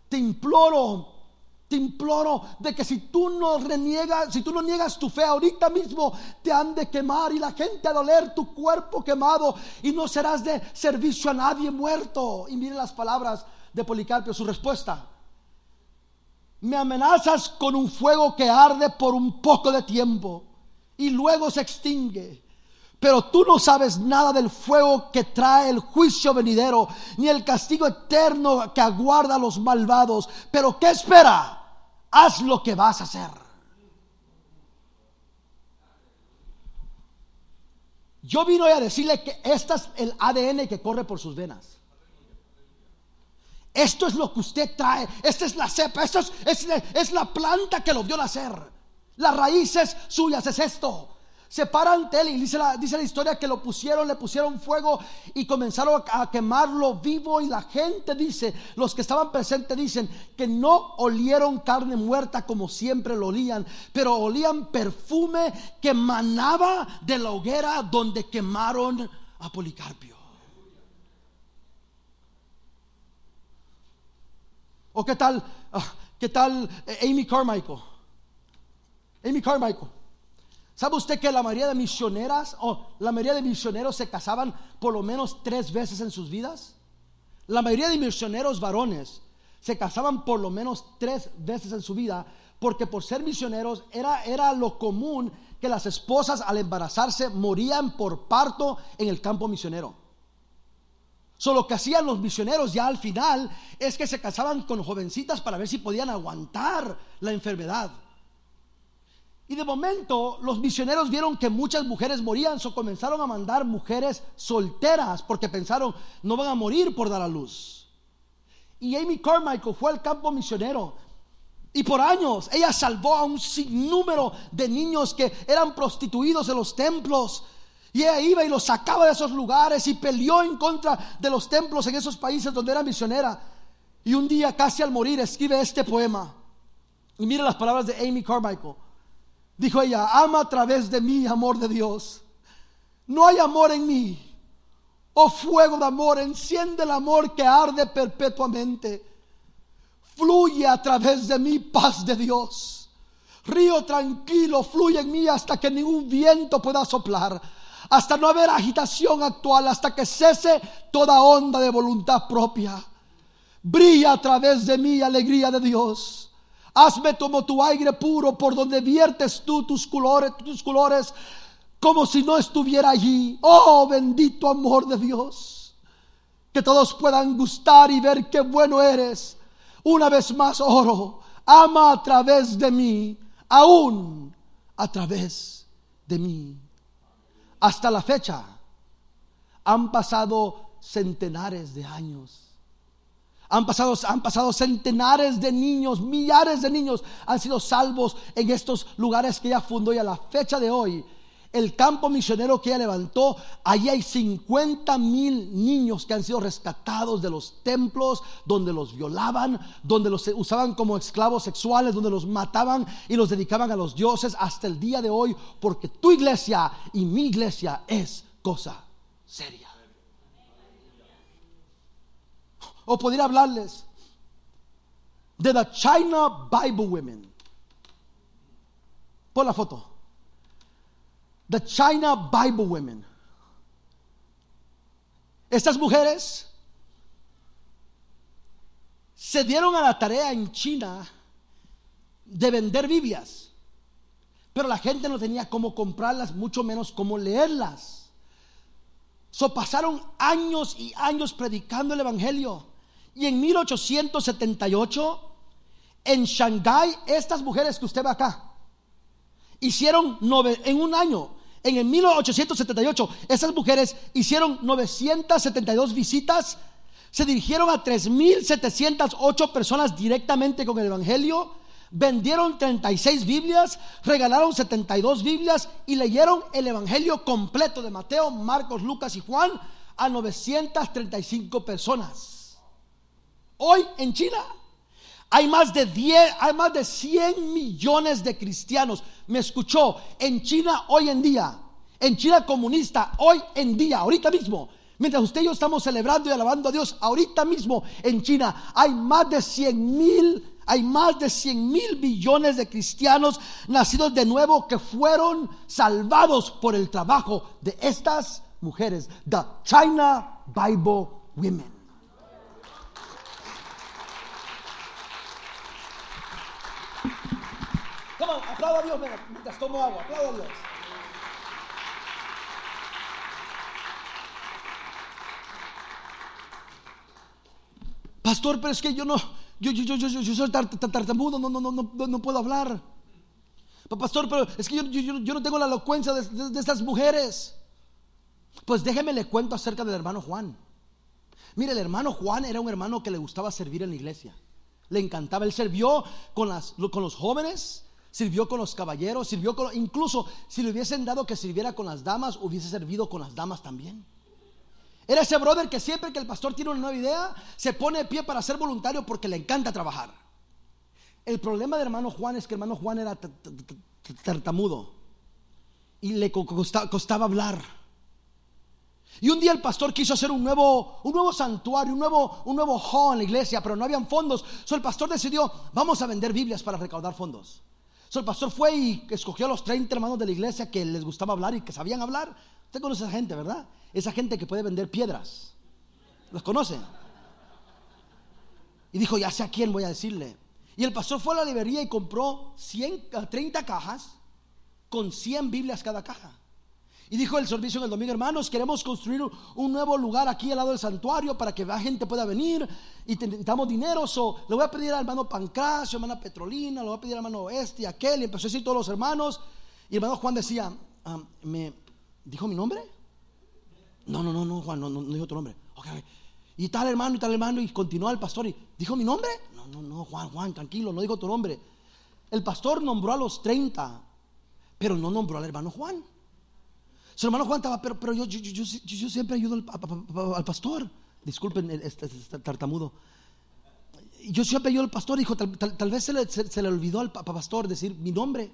te imploro, te imploro de que si tú no reniegas, si tú no niegas tu fe ahorita mismo, te han de quemar y la gente a doler tu cuerpo quemado y no serás de servicio a nadie muerto. Y mire las palabras de Policarpio, su respuesta. Me amenazas con un fuego que arde por un poco de tiempo y luego se extingue. Pero tú no sabes nada del fuego que trae el juicio venidero, ni el castigo eterno que aguarda a los malvados. Pero ¿qué espera? Haz lo que vas a hacer. Yo vino a decirle que este es el ADN que corre por sus venas. Esto es lo que usted trae. Esta es la cepa. Esto es, es la planta que lo vio nacer. Las raíces suyas es esto se para ante él y dice la, dice la historia que lo pusieron, le pusieron fuego y comenzaron a, quemarlo vivo y la gente dice, los que estaban presentes dicen que no olieron carne muerta como siempre lo olían, pero olían perfume que manaba de la hoguera donde quemaron a Policarpio. ¿O qué tal, ah, qué tal eh, Amy Carmichael? Amy Carmichael. ¿Sabe usted que la mayoría de misioneras o la mayoría de misioneros se casaban por lo menos tres veces en sus vidas? La mayoría de misioneros varones se casaban por lo menos tres veces en su vida porque por ser misioneros era, era lo común que las esposas al embarazarse morían por parto en el campo misionero. Solo lo que hacían los misioneros ya al final es que se casaban con jovencitas para ver si podían aguantar la enfermedad. Y de momento los misioneros vieron que muchas mujeres morían, so comenzaron a mandar mujeres solteras porque pensaron, no van a morir por dar a luz. Y Amy Carmichael fue al campo misionero. Y por años ella salvó a un sinnúmero de niños que eran prostituidos en los templos. Y ella iba y los sacaba de esos lugares y peleó en contra de los templos en esos países donde era misionera. Y un día casi al morir escribe este poema. Y mire las palabras de Amy Carmichael. Dijo ella, ama a través de mí, amor de Dios. No hay amor en mí. Oh fuego de amor, enciende el amor que arde perpetuamente. Fluye a través de mí, paz de Dios. Río tranquilo, fluye en mí hasta que ningún viento pueda soplar. Hasta no haber agitación actual, hasta que cese toda onda de voluntad propia. Brilla a través de mí, alegría de Dios. Hazme como tu aire puro por donde viertes tú tus colores, tus colores, como si no estuviera allí. Oh, bendito amor de Dios. Que todos puedan gustar y ver qué bueno eres. Una vez más oro, ama a través de mí, aún a través de mí. Hasta la fecha han pasado centenares de años han pasado, han pasado centenares de niños, millares de niños han sido salvos en estos lugares que ella fundó y a la fecha de hoy el campo misionero que ella levantó, allí hay 50 mil niños que han sido rescatados de los templos donde los violaban, donde los usaban como esclavos sexuales, donde los mataban y los dedicaban a los dioses hasta el día de hoy, porque tu iglesia y mi iglesia es cosa seria. O podría hablarles de the China Bible Women. Pon la foto. The China Bible Women. Estas mujeres se dieron a la tarea en China de vender Biblias, pero la gente no tenía cómo comprarlas, mucho menos cómo leerlas. Pasaron años y años predicando el Evangelio. Y en 1878, en Shanghái, estas mujeres que usted ve acá, hicieron en un año en el 1878, esas mujeres hicieron 972 visitas, se dirigieron a 3.708 personas directamente con el Evangelio, vendieron 36 Biblias, regalaron 72 Biblias y leyeron el Evangelio completo de Mateo, Marcos, Lucas y Juan a 935 personas. Hoy en China hay más de 10, hay más de 100 millones de cristianos. Me escuchó en China hoy en día, en China comunista hoy en día, ahorita mismo. Mientras usted y yo estamos celebrando y alabando a Dios, ahorita mismo en China hay más de 100 mil, hay más de 100 mil billones de cristianos nacidos de nuevo que fueron salvados por el trabajo de estas mujeres, the China Bible Women. Aplauda a Dios mientras tomo agua, aplauda a Dios. Pastor, pero es que yo no, yo, yo, yo, yo, soy tartamudo, no, no, no, no, no puedo hablar. Pastor, pero es que yo, no tengo la elocuencia de, estas mujeres. Pues déjeme le cuento acerca del hermano Juan. Mire, el hermano Juan era un hermano que le gustaba servir en la iglesia. Le encantaba. Él sirvió con, las, con los jóvenes, sirvió con los caballeros, sirvió con, incluso si le hubiesen dado que sirviera con las damas, hubiese servido con las damas también. Era ese brother que siempre que el pastor tiene una nueva idea, se pone de pie para ser voluntario porque le encanta trabajar. El problema del hermano Juan es que hermano Juan era tartamudo y le costaba hablar. Y un día el pastor quiso hacer un nuevo, un nuevo santuario, un nuevo, un nuevo hall en la iglesia, pero no habían fondos. So el pastor decidió, vamos a vender Biblias para recaudar fondos. So el pastor fue y escogió a los 30 hermanos de la iglesia que les gustaba hablar y que sabían hablar. Usted conoce a esa gente, ¿verdad? Esa gente que puede vender piedras. ¿Los conoce? Y dijo, ya sé a quién voy a decirle. Y el pastor fue a la librería y compró 100, 30 cajas con 100 Biblias cada caja. Y dijo el servicio en el domingo, hermanos, queremos construir un nuevo lugar aquí al lado del santuario para que la gente pueda venir y necesitamos dinero. So, le voy a pedir al hermano Pancracio, hermana Petrolina, le voy a pedir al hermano este y aquel. Y empezó a decir todos los hermanos. Y el hermano Juan decía, ah, ¿me dijo mi nombre? No, no, no, no, Juan, no, no, dijo tu nombre. Okay, Y tal hermano y tal hermano. Y continuó el pastor y dijo mi nombre. No, no, no, Juan, Juan, tranquilo, no dijo tu nombre. El pastor nombró a los 30, pero no nombró al hermano Juan. Su hermano Juan estaba, pero, pero yo, yo, yo, siempre ayudo al, pastor. Disculpen este, este, este, tartamudo. Yo siempre ayudo al pastor. Dijo, tal, vez se le, se, le, olvidó al pastor decir mi nombre.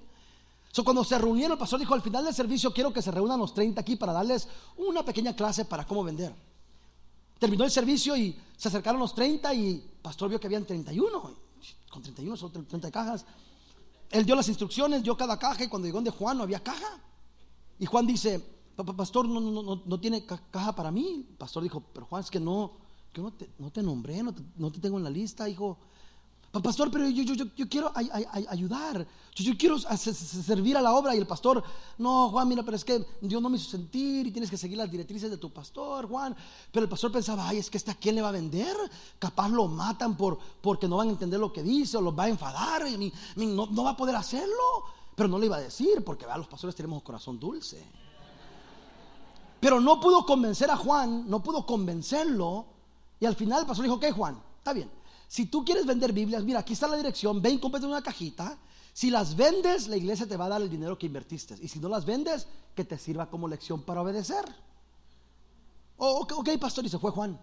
So, cuando se reunieron, el pastor dijo, al final del servicio quiero que se reúnan los 30 aquí para darles una pequeña clase para cómo vender. Terminó el servicio y se acercaron los 30 y el pastor vio que habían 31. Con 31 son 30 cajas. Él dio las instrucciones, dio cada caja y cuando llegó de Juan no había caja. Y Juan dice, pastor, no, no, no, tiene caja para mí. El pastor dijo, pero Juan, es que no, que no te, no te nombré, no te, no te, tengo en la lista, hijo. Pastor, pero yo, yo, yo, yo quiero ayudar, yo, quiero servir a la obra. Y el pastor, no, Juan, mira, pero es que Dios no me hizo sentir y tienes que seguir las directrices de tu pastor, Juan. Pero el pastor pensaba, ay, es que este a quién le va a vender. Capaz lo matan por, porque no van a entender lo que dice o los va a enfadar y no, no va a poder hacerlo. Pero no le iba a decir porque vea, los pastores tenemos un corazón dulce. Pero no pudo convencer a Juan, no pudo convencerlo. Y al final el pastor dijo, ok Juan, está bien. si tú quieres vender Biblias, mira, aquí está la dirección, ven, cómprate una cajita. Si las vendes, la iglesia te va a dar el dinero que invertiste. Y si no las vendes, que te sirva como lección para obedecer. Oh, ok, pastor, y se fue Juan.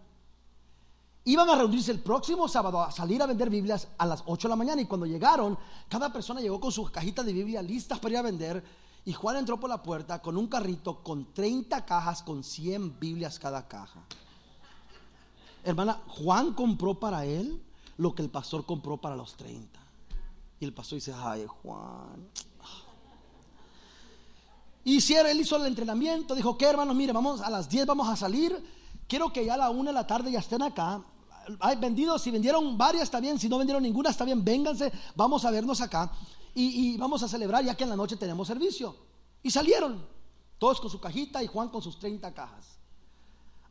Iban a reunirse el próximo sábado a salir a vender Biblias a las 8 de la mañana y cuando llegaron, cada persona llegó con sus cajitas de Biblia listas para ir a vender y Juan entró por la puerta con un carrito con 30 cajas con 100 Biblias cada caja. Hermana, Juan compró para él lo que el pastor compró para los 30. Y el pastor dice, ay Juan. Si él hizo el entrenamiento, dijo, ¿qué hermanos? Mire, vamos a las 10 vamos a salir. Quiero que ya a la 1 de la tarde ya estén acá. Hay vendidos, si vendieron varias está bien, si no vendieron ninguna está bien, vénganse, vamos a vernos acá y, y vamos a celebrar ya que en la noche tenemos servicio. Y salieron, todos con su cajita y Juan con sus 30 cajas.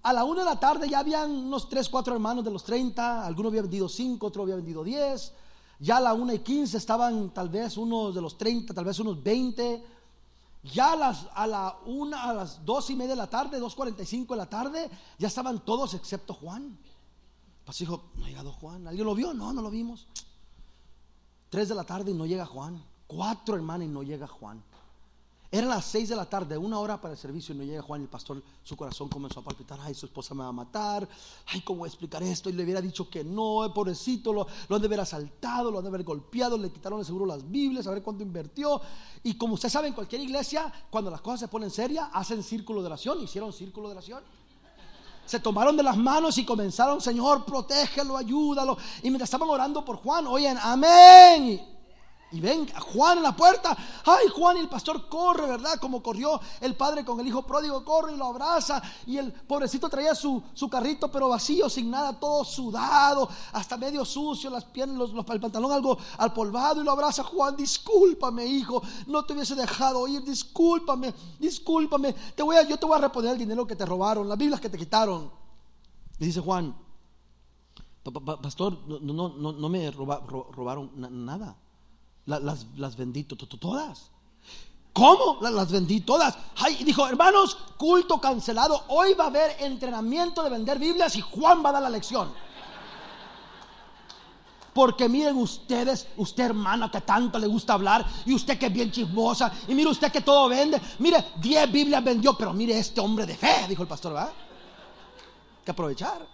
A la una de la tarde ya habían unos 3, 4 hermanos de los 30, algunos habían vendido 5, otro había vendido 10. Ya a la una y 15 estaban tal vez unos de los 30, tal vez unos 20. Ya a las, a la una, a las dos y media de la tarde, 2.45 de la tarde, ya estaban todos excepto Juan. Pues dijo, no ha llegado Juan. ¿Alguien lo vio? No, no lo vimos. Tres de la tarde y no llega Juan. Cuatro hermanos y no llega Juan. Eran las seis de la tarde, una hora para el servicio y no llega Juan el pastor, su corazón comenzó a palpitar, ay, su esposa me va a matar, ay, ¿cómo voy a explicar esto? Y le hubiera dicho que no, pobrecito, lo, lo han de haber asaltado, lo han de haber golpeado, le quitaron el seguro las Biblias, a ver cuánto invirtió. Y como usted sabe, en cualquier iglesia, cuando las cosas se ponen serias, hacen círculo de oración, hicieron círculo de oración. Se tomaron de las manos y comenzaron, Señor, protégelo, ayúdalo. Y mientras estaban orando por Juan, oyen, amén. Y ven Juan en la puerta. Ay, Juan y el pastor corre, ¿verdad? Como corrió el padre con el hijo pródigo, corre y lo abraza. Y el pobrecito traía su, su carrito, pero vacío, sin nada, todo sudado, hasta medio sucio, las piernas, los, los, el pantalón algo polvado Y lo abraza. Juan, discúlpame, hijo. No te hubiese dejado ir. Discúlpame, discúlpame. Te voy a, yo te voy a reponer el dinero que te robaron, las Biblias que te quitaron. Y dice Juan, pastor, no, no, no, no me robaron nada las, las todas. ¿Cómo? Las vendí todas. Ay, dijo, hermanos, culto cancelado. Hoy va a haber entrenamiento de vender Biblias y Juan va a dar la lección. Porque miren ustedes, usted hermana que tanto le gusta hablar y usted que es bien chismosa y mire usted que todo vende. Mire, 10 Biblias vendió, pero mire este hombre de fe, dijo el pastor, ¿verdad? Que aprovechar.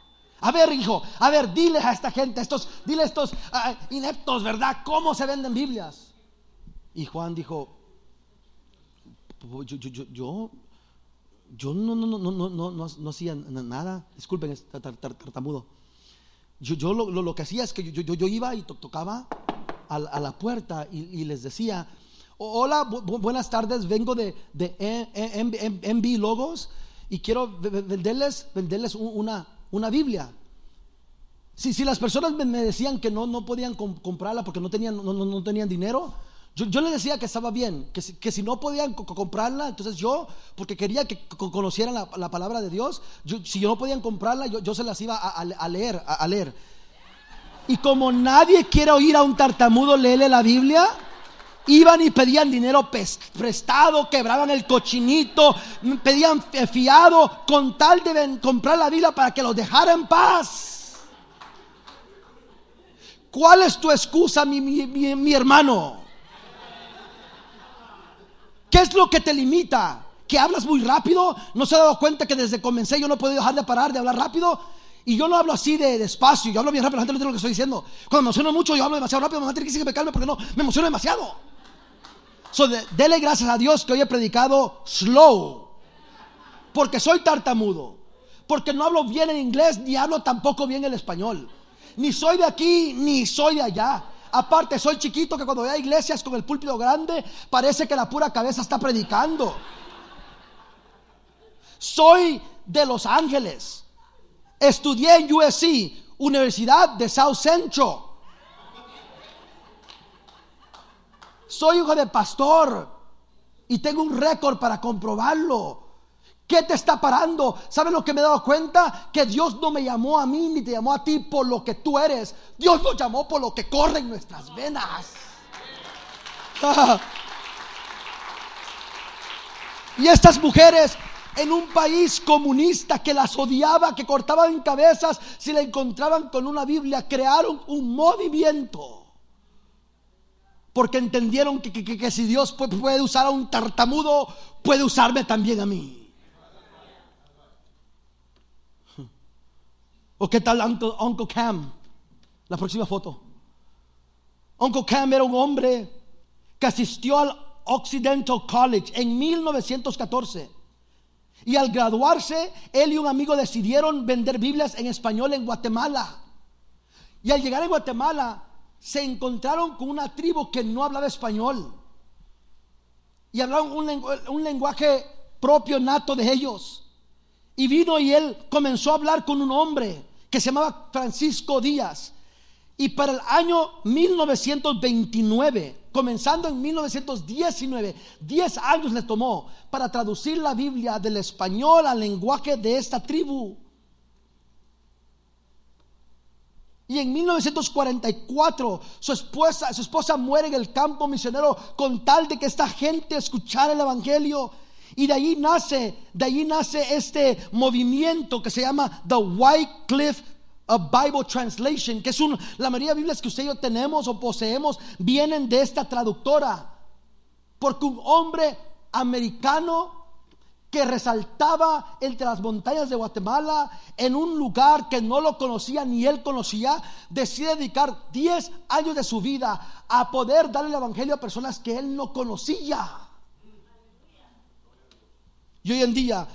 A ver, hijo, a ver, diles a esta gente, estos, dile a estos uh, ineptos, ¿verdad? ¿Cómo se venden Biblias? Y Juan dijo, yo, yo, yo, yo, yo no, no, no, no, no, no, hacía nada. Disculpen, tartamudo. Yo, yo lo, lo, lo, que hacía es que yo, yo, yo iba y to tocaba a, a, la puerta y, les decía, hola, bu buenas tardes, vengo de, de MB Logos y quiero venderles, venderles una una Biblia. Si, si las personas me, decían que no, no podían comp comprarla porque no tenían, no, no, no tenían dinero, yo, yo, les decía que estaba bien, que si, que si no podían comprarla, entonces yo, porque quería que conocieran la, la palabra de Dios, si yo no podían comprarla, yo, yo se las iba a leer, a, a, leer. Y como nadie quiere oír a un tartamudo leerle la Biblia, iban y pedían dinero prestado, quebraban el cochinito, pedían fiado con tal de comprar la vida para que los dejara en paz. ¿Cuál es tu excusa, mi, hermano? ¿Qué es lo que te limita? ¿Que hablas muy rápido? ¿No se ha dado cuenta que desde comencé yo no he podido dejar de parar de hablar rápido? Y yo no hablo así de despacio, yo hablo bien rápido, la gente no entiende lo que estoy diciendo. Cuando me emociono mucho, yo hablo demasiado rápido, me va que decir que me calme porque no, me emociono demasiado. So, de, dele gracias a Dios que hoy he predicado slow. Porque soy tartamudo. Porque no hablo bien en inglés ni hablo tampoco bien el español. Ni soy de aquí ni soy de allá. Aparte, soy chiquito que cuando voy a iglesias con el púlpito grande, parece que la pura cabeza está predicando. Soy de Los Ángeles. Estudié en USC, Universidad de South Central. Soy hijo de pastor y tengo un récord para comprobarlo. ¿Qué te está parando? ¿Sabes lo que me he dado cuenta? Que Dios no me llamó a mí ni te llamó a ti por lo que tú eres. Dios nos llamó por lo que corre en nuestras venas. (laughs) y estas mujeres en un país comunista que las odiaba, que cortaban cabezas si la encontraban con una Biblia, crearon un movimiento. Porque entendieron que, si Dios puede usar a un tartamudo, puede usarme también a mí. ¿O qué tal Uncle, Uncle Cam? La próxima foto. Uncle Cam era un hombre que asistió al Occidental College en 1914. Y al graduarse, él y un amigo decidieron vender Biblias en español en Guatemala. Y al llegar a Guatemala, se encontraron con una tribu que no hablaba español. Y hablaban un, lenguaje propio, nato de ellos. Y vino y él comenzó a hablar con un hombre que se llamaba Francisco Díaz. Y para el año 1929, comenzando en 1919, 10 años le tomó para traducir la Biblia del español al lenguaje de esta tribu. Y en 1944 su esposa, su esposa muere en el campo misionero con tal de que esta gente escuchara el Evangelio. Y de ahí nace, de ahí nace este movimiento que se llama The White Cliff Bible Translation, que es un, la mayoría de Biblias que usted y yo tenemos o poseemos, vienen de esta traductora. Porque un hombre americano que resaltaba entre las montañas de Guatemala, en un lugar que no lo conocía ni él conocía, decide dedicar 10 años de su vida a poder darle el Evangelio a personas que él no conocía. Y hoy en día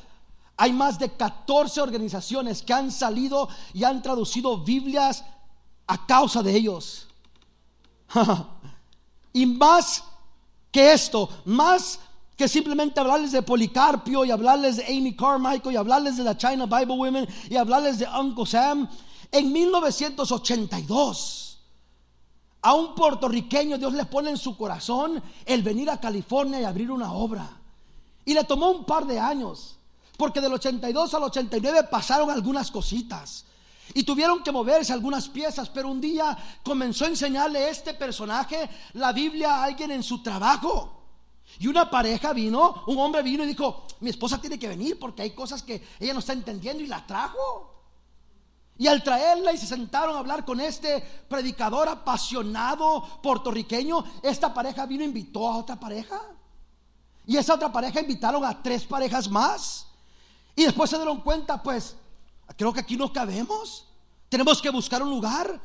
hay más de 14 organizaciones que han salido y han traducido Biblias a causa de ellos. (laughs) y más que esto, más que simplemente hablarles de Policarpio y hablarles de Amy Carmichael y hablarles de la China Bible Women y hablarles de Uncle Sam. En 1982, a un puertorriqueño Dios le pone en su corazón el venir a California y abrir una obra. Y le tomó un par de años. Porque del 82 al 89 pasaron algunas cositas. Y tuvieron que moverse algunas piezas, pero un día comenzó a enseñarle este personaje la Biblia a alguien en su trabajo. Y una pareja vino, un hombre vino y dijo, mi esposa tiene que venir porque hay cosas que ella no está entendiendo y la trajo. Y al traerla y se sentaron a hablar con este predicador apasionado puertorriqueño, esta pareja vino e invitó a otra pareja. Y esa otra pareja invitaron a tres parejas más. Y después se dieron cuenta, pues, creo que aquí no cabemos. Tenemos que buscar un lugar.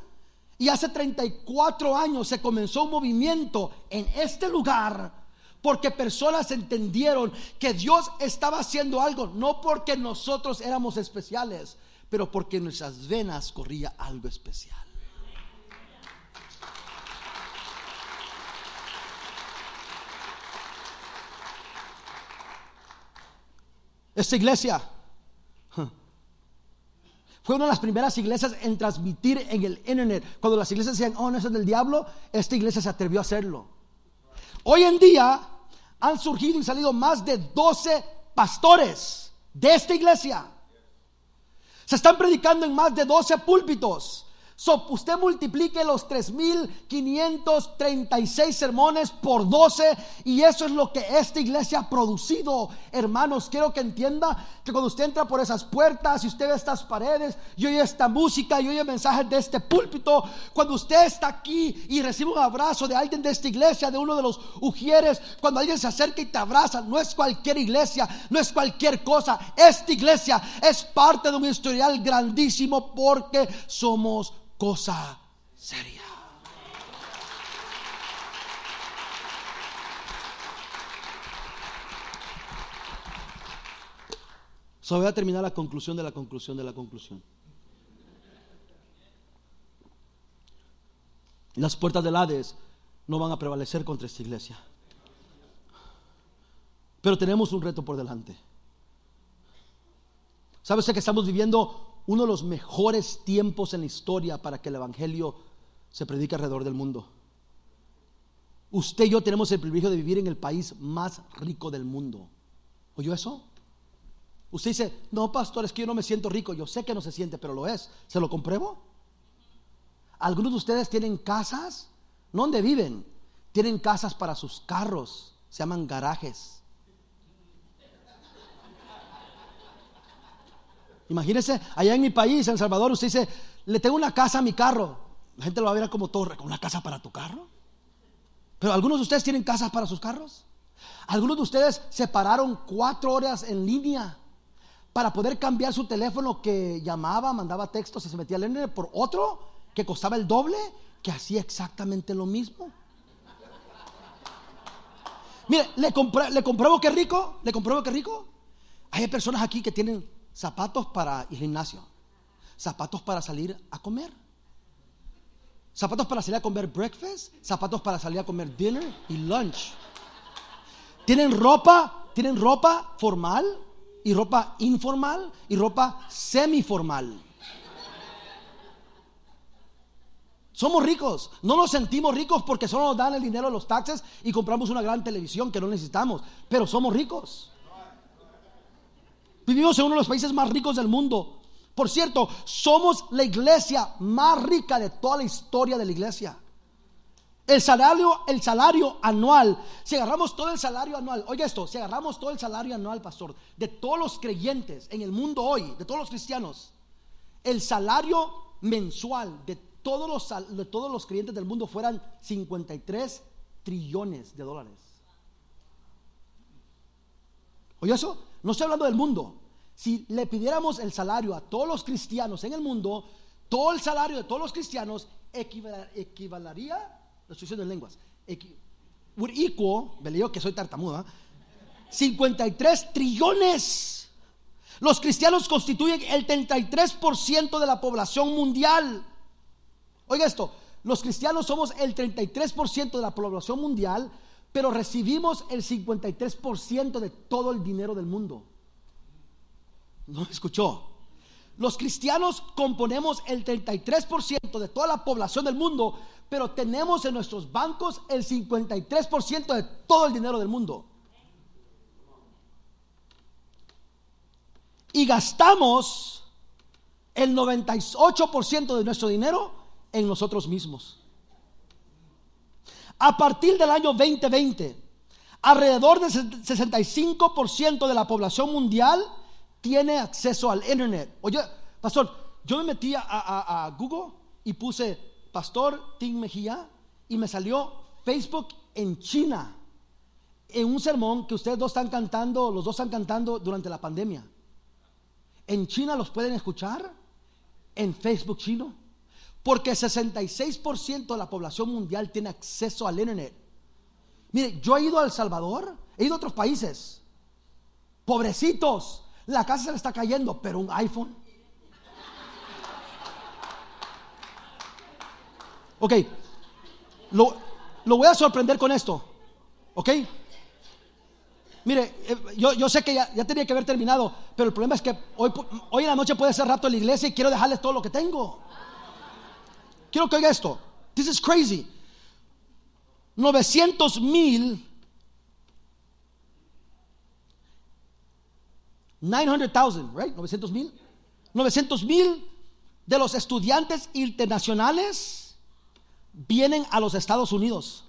Y hace 34 años se comenzó un movimiento en este lugar porque personas entendieron que Dios estaba haciendo algo, no porque nosotros éramos especiales, pero porque en nuestras venas corría algo especial. Esta iglesia fue una de las primeras iglesias en transmitir en el internet. Cuando las iglesias decían, oh, no, eso es del diablo, esta iglesia se atrevió a hacerlo. Hoy en día han surgido y salido más de 12 pastores de esta iglesia. Se están predicando en más de 12 púlpitos. So, usted multiplique los 3.536 sermones por 12 y eso es lo que esta iglesia ha producido. Hermanos, quiero que entienda que cuando usted entra por esas puertas y usted ve estas paredes y oye esta música y oye mensajes de este púlpito, cuando usted está aquí y recibe un abrazo de alguien de esta iglesia, de uno de los ujieres, cuando alguien se acerca y te abraza, no es cualquier iglesia, no es cualquier cosa. Esta iglesia es parte de un historial grandísimo porque somos cosa seria. So, voy a terminar la conclusión de la conclusión de la conclusión. Las puertas del Hades no van a prevalecer contra esta iglesia. Pero tenemos un reto por delante. ¿Sabes que estamos viviendo uno de los mejores tiempos en la historia para que el Evangelio se predique alrededor del mundo. Usted y yo tenemos el privilegio de vivir en el país más rico del mundo. ¿Oyó eso? Usted dice, no, pastor, es que yo no me siento rico. Yo sé que no se siente, pero lo es. ¿Se lo compruebo? Algunos de ustedes tienen casas, ¿no donde viven? Tienen casas para sus carros, se llaman garajes. Imagínense, allá en mi país, en El Salvador, usted dice, le tengo una casa a mi carro. La gente lo va a ver como torre, ¿una casa para tu carro? Pero algunos de ustedes tienen casas para sus carros. Algunos de ustedes se pararon cuatro horas en línea para poder cambiar su teléfono que llamaba, mandaba textos y se metía al internet por otro que costaba el doble, que hacía exactamente lo mismo. Mire, le compruebo que rico, le compruebo que rico. Hay personas aquí que tienen zapatos para ir gimnasio, zapatos para salir a comer, zapatos para salir a comer breakfast, zapatos para salir a comer dinner y lunch. Tienen ropa, tienen ropa formal, y ropa informal y ropa semiformal. Somos ricos, no nos sentimos ricos porque solo nos dan el dinero de los taxes y compramos una gran televisión que no necesitamos, pero somos ricos. Vivimos en uno de los países más ricos del mundo. Por cierto, somos la iglesia más rica de toda la historia de la iglesia. El salario, el salario anual, si agarramos todo el salario anual, oye esto, si agarramos todo el salario anual, pastor, de todos los creyentes en el mundo hoy, de todos los cristianos, el salario mensual de todos los, de todos los creyentes del mundo fueran 53 trillones de dólares. Oye eso, no estoy hablando del mundo. Si le pidiéramos el salario a todos los cristianos en el mundo, todo el salario de todos los cristianos equivalaría lo estoy diciendo en lenguas, would equal, me leo que soy tartamuda, 53 trillones. Los cristianos constituyen el 33% de la población mundial. Oiga esto, los cristianos somos el 33% de la población mundial, pero recibimos el 53% de todo el dinero del mundo. ¿No escuchó? Los cristianos componemos el 33% de toda la población del mundo, pero tenemos en nuestros bancos el 53% de todo el dinero del mundo. Y gastamos el 98% de nuestro dinero en nosotros mismos. A partir del año 2020, alrededor del 65% de la población mundial tiene acceso al Internet. Oye, pastor, yo me metí a Google y puse Pastor Tim Mejía y me salió Facebook en China, en un sermón que ustedes dos están cantando, los dos están cantando durante la pandemia. En China los pueden escuchar en Facebook chino, porque 66% de la población mundial tiene acceso al Internet. Mire, yo he ido a El Salvador, he ido a otros países, pobrecitos, la casa se le está cayendo, pero un iPhone Ok, lo, voy a sorprender con esto. ¿Ok? Mire, eh, yo, sé que ya, tenía que haber terminado, pero el problema es que hoy, hoy en la noche puede ser rato en la iglesia y quiero dejarles todo lo que tengo. Quiero que oiga esto. This is crazy. 900 mil 900,000, right? 900 mil. 900 mil de los estudiantes internacionales vienen a los Estados Unidos.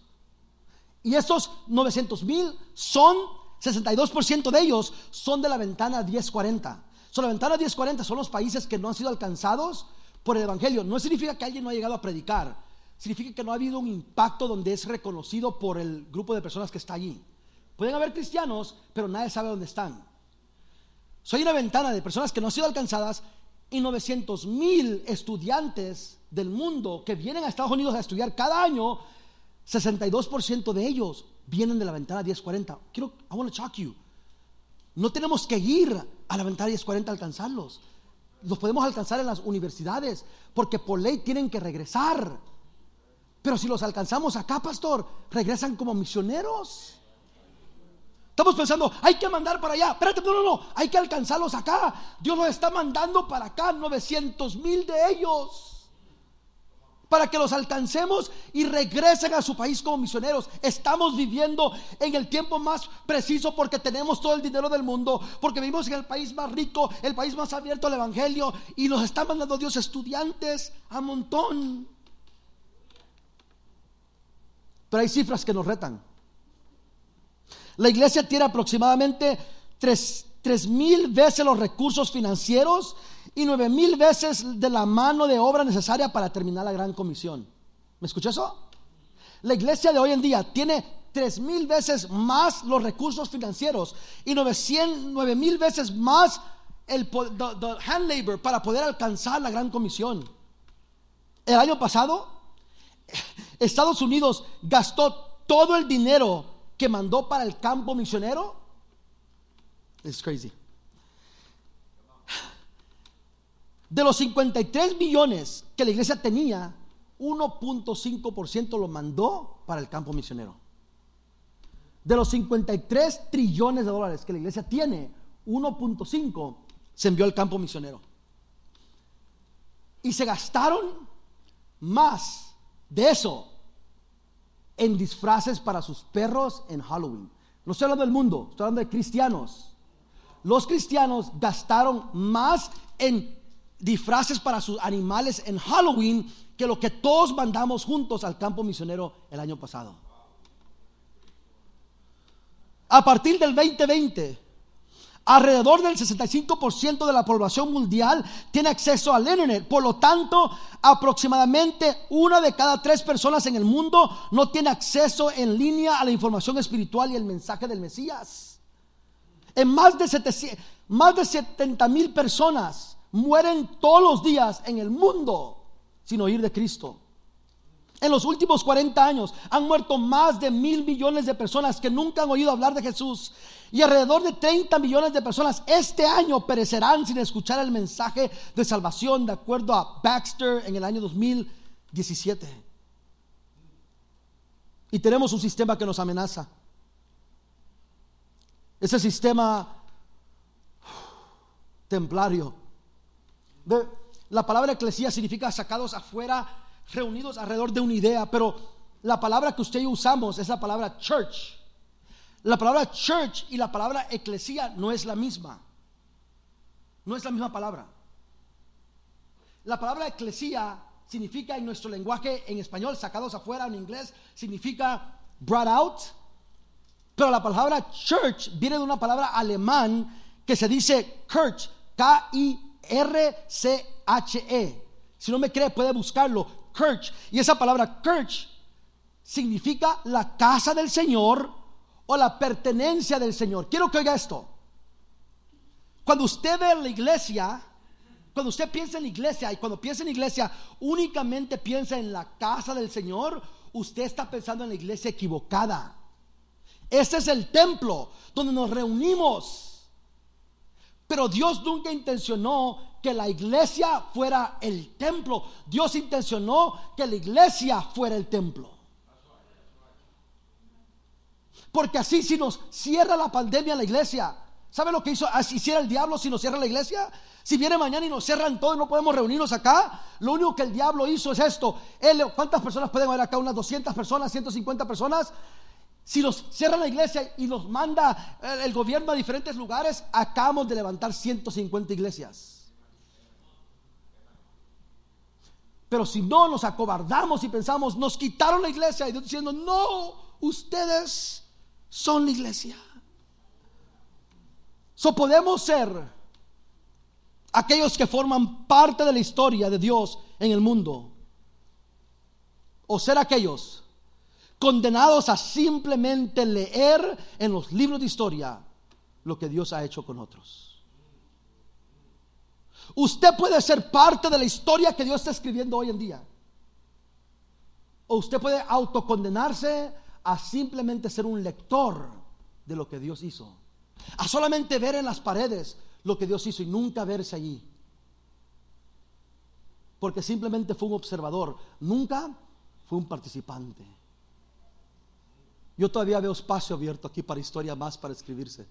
Y estos 900 mil son, 62% de ellos son de la ventana 1040. Son la ventana 1040 son los países que no han sido alcanzados por el Evangelio. No significa que alguien no ha llegado a predicar. Significa que no ha habido un impacto donde es reconocido por el grupo de personas que está allí. Pueden haber cristianos, pero nadie sabe dónde están. Soy una ventana de personas que no han sido alcanzadas y 900 mil estudiantes del mundo que vienen a Estados Unidos a estudiar cada año, 62% de ellos vienen de la ventana 1040. Quiero, I want to shock you. No tenemos que ir a la ventana 1040 a alcanzarlos. Los podemos alcanzar en las universidades, porque por ley tienen que regresar. Pero si los alcanzamos acá, pastor, regresan como misioneros. Estamos pensando, hay que mandar para allá. Espérate, no, no, no, hay que alcanzarlos acá. Dios los está mandando para acá, 900 mil de ellos para que los alcancemos y regresen a su país como misioneros. Estamos viviendo en el tiempo más preciso porque tenemos todo el dinero del mundo, porque vivimos en el país más rico, el país más abierto al Evangelio y nos está mandando Dios estudiantes a montón. Pero hay cifras que nos retan. La iglesia tiene aproximadamente 3, tres mil veces los recursos financieros y nueve mil veces de la mano de obra necesaria para terminar la gran comisión. ¿Me escuchó eso? La iglesia de hoy en día tiene tres mil veces más los recursos financieros y nueve mil veces más el hand labor para poder alcanzar la gran comisión. El año pasado, (laughs) Estados Unidos gastó todo el dinero que mandó para el campo misionero. Es crazy. De los 53 millones que la iglesia tenía, 1.5% lo mandó para el campo misionero. De los 53 trillones de dólares que la iglesia tiene, 1.5 se envió al campo misionero. Y se gastaron más de eso en disfraces para sus perros en Halloween. No estoy hablando del mundo, estoy hablando de cristianos. Los cristianos gastaron más en disfraces para sus animales en Halloween que lo que todos mandamos juntos al campo misionero el año pasado. A partir del 2020, alrededor del 65% de la población mundial tiene acceso al Internet. Por lo tanto, aproximadamente una de cada tres personas en el mundo no tiene acceso en línea a la información espiritual y el mensaje del Mesías. En más de, más de 70 mil personas mueren todos los días en el mundo sin oír de Cristo. En los últimos 40 años han muerto más de mil millones de personas que nunca han oído hablar de Jesús. Y alrededor de 30 millones de personas este año perecerán sin escuchar el mensaje de salvación, de acuerdo a Baxter en el año 2017. Y tenemos un sistema que nos amenaza. Ese sistema templario. La palabra eclesía significa sacados afuera, reunidos alrededor de una idea, pero la palabra que usted y yo usamos es la palabra church. La palabra church y la palabra eclesía no es la misma. No es la misma palabra. La palabra eclesía significa en nuestro lenguaje en español, sacados afuera, en inglés, significa brought out. Pero la palabra church viene de una palabra alemán que se dice Kirch, K-I-R-C H-E. Si no me cree, puede buscarlo. Kirch. Y esa palabra Kirch significa la casa del Señor o la pertenencia del Señor. Quiero que oiga esto. Cuando usted ve la iglesia, cuando usted piensa en la iglesia y cuando piensa en iglesia únicamente piensa en la casa del Señor, usted está pensando en la iglesia equivocada. Este es el templo donde nos reunimos. Pero Dios nunca intencionó que la iglesia fuera el templo. Dios intencionó que la iglesia fuera el templo. Porque así si nos cierra la pandemia la iglesia, ¿sabe lo que hizo? Así hiciera el diablo si nos cierra la iglesia. Si viene mañana y nos cierran todo y no podemos reunirnos acá, lo único que el diablo hizo es esto. ¿Cuántas personas pueden haber acá? Unas 200 personas, 150 personas. Si nos cierran la iglesia y nos manda el gobierno a diferentes lugares, acabamos de levantar 150 iglesias. Pero si no nos acobardamos y pensamos, nos quitaron la iglesia y Dios diciendo, no, ustedes son la iglesia. So podemos ser aquellos que forman parte de la historia de Dios en el mundo. O ser aquellos condenados a simplemente leer en los libros de historia lo que Dios ha hecho con otros. Usted puede ser parte de la historia que Dios está escribiendo hoy en día. O usted puede autocondenarse a simplemente ser un lector de lo que Dios hizo. A solamente ver en las paredes lo que Dios hizo y nunca verse allí. Porque simplemente fue un observador, nunca fue un participante. Yo todavía veo espacio abierto aquí para historia más para escribirse.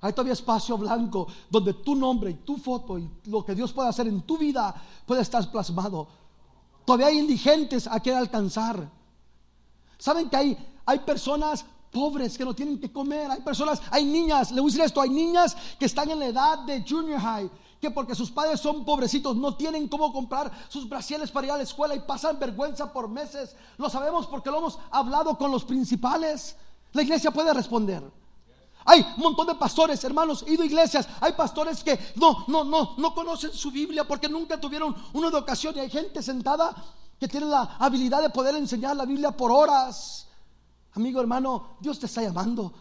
Hay todavía espacio blanco donde tu nombre y tu foto y lo que Dios puede hacer en tu vida puede estar plasmado. Todavía hay indigentes a que alcanzar. Saben que hay, hay personas pobres que no tienen que comer. Hay personas, hay niñas, le voy a decir esto, hay niñas que están en la edad de junior high, que porque sus padres son pobrecitos no tienen cómo comprar sus brasiles para ir a la escuela y pasan vergüenza por meses. Lo sabemos porque lo hemos hablado con los principales. La iglesia puede responder. Hay un montón de pastores, hermanos, ido a iglesias. Hay pastores que no, no, no, no conocen su Biblia porque nunca tuvieron una educación. Y hay gente sentada que tiene la habilidad de poder enseñar la Biblia por horas. Amigo, hermano, Dios te está llamando.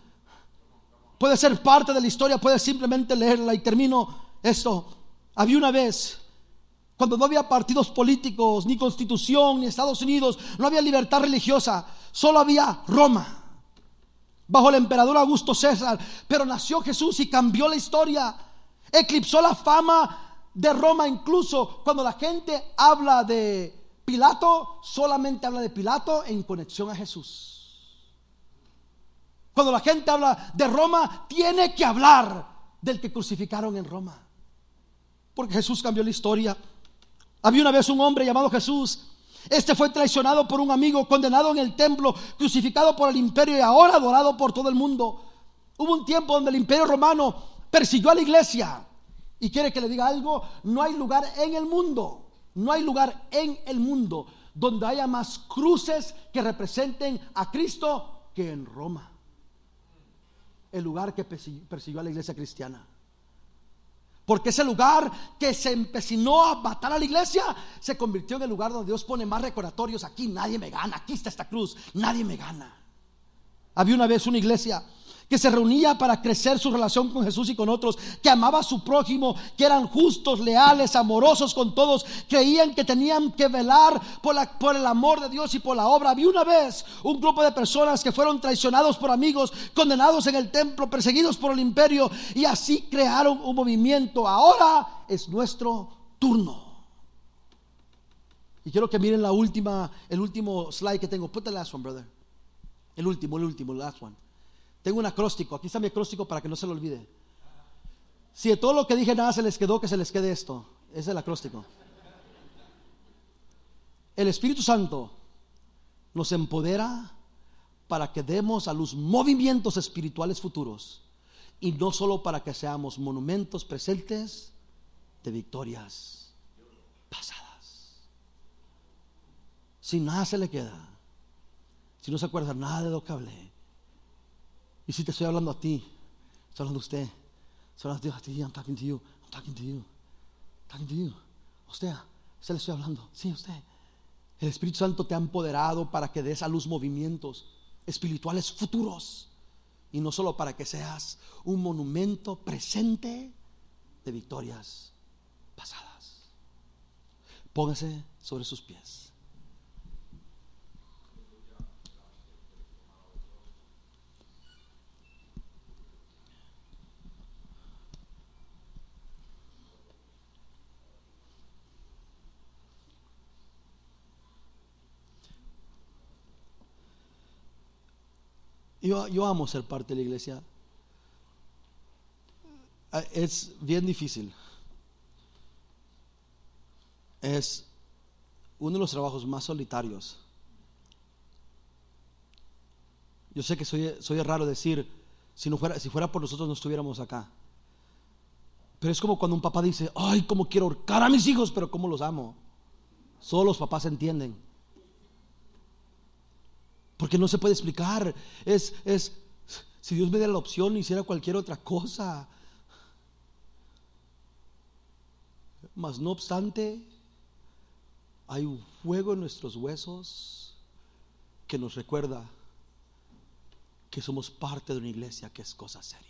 Puede ser parte de la historia, puedes simplemente leerla. Y termino esto. Había una vez cuando no había partidos políticos, ni constitución, ni Estados Unidos, no había libertad religiosa, solo había Roma bajo el emperador Augusto César. Pero nació Jesús y cambió la historia. Eclipsó la fama de Roma incluso cuando la gente habla de Pilato, solamente habla de Pilato en conexión a Jesús. Cuando la gente habla de Roma, tiene que hablar del que crucificaron en Roma. Porque Jesús cambió la historia. Había una vez un hombre llamado Jesús este fue traicionado por un amigo, condenado en el templo, crucificado por el imperio y ahora adorado por todo el mundo. Hubo un tiempo donde el imperio romano persiguió a la iglesia. Y quiere que le diga algo, no hay lugar en el mundo, no hay lugar en el mundo donde haya más cruces que representen a Cristo que en Roma. El lugar que persiguió a la iglesia cristiana. Porque ese lugar que se empecinó a matar a la iglesia se convirtió en el lugar donde Dios pone más recordatorios. Aquí nadie me gana, aquí está esta cruz, nadie me gana. Había una vez una iglesia que se reunía para crecer su relación con Jesús y con otros, que amaba a su prójimo, que eran justos, leales, amorosos con todos, creían que tenían que velar por, el amor de Dios y por la obra. Había una vez un grupo de personas que fueron traicionados por amigos, condenados en el templo, perseguidos por el imperio, y así crearon un movimiento. Ahora es nuestro turno. Y quiero que miren la última, el último slide que tengo. Put the last one, brother. El último, el último, el last one. Tengo un acróstico, aquí está mi acróstico para que no se lo olvide. Si de todo lo que dije nada se les quedó, que se les quede esto. Es el acróstico. El Espíritu Santo nos empodera para que demos a los movimientos espirituales futuros y no solo para que seamos monumentos presentes de victorias pasadas. Si nada se le queda, si no se acuerda nada de lo que hablé, y si te estoy hablando a ti, estoy hablando a usted, estoy hablando a ti, I'm talking to you, I'm talking to you, I'm talking to you. Usted, usted le estoy hablando, sí, usted. El Espíritu Santo te ha empoderado para que des a luz movimientos espirituales futuros y no solo para que seas un monumento presente de victorias pasadas. Póngase sobre sus pies. Yo, amo ser parte de la iglesia. Ah, es bien difícil. Es uno de los trabajos más solitarios. Yo sé que soy, raro decir, si, no fuera, si fuera por nosotros no estuviéramos acá. Pero es como cuando un papá dice, ay, cómo quiero ahorcar a mis hijos, pero cómo los amo. Solo los papás entienden. Porque no se puede explicar. Es, es, si Dios me diera la opción, hiciera cualquier otra cosa. Mas no obstante, hay un fuego en nuestros huesos que nos recuerda que somos parte de una iglesia que es cosa seria.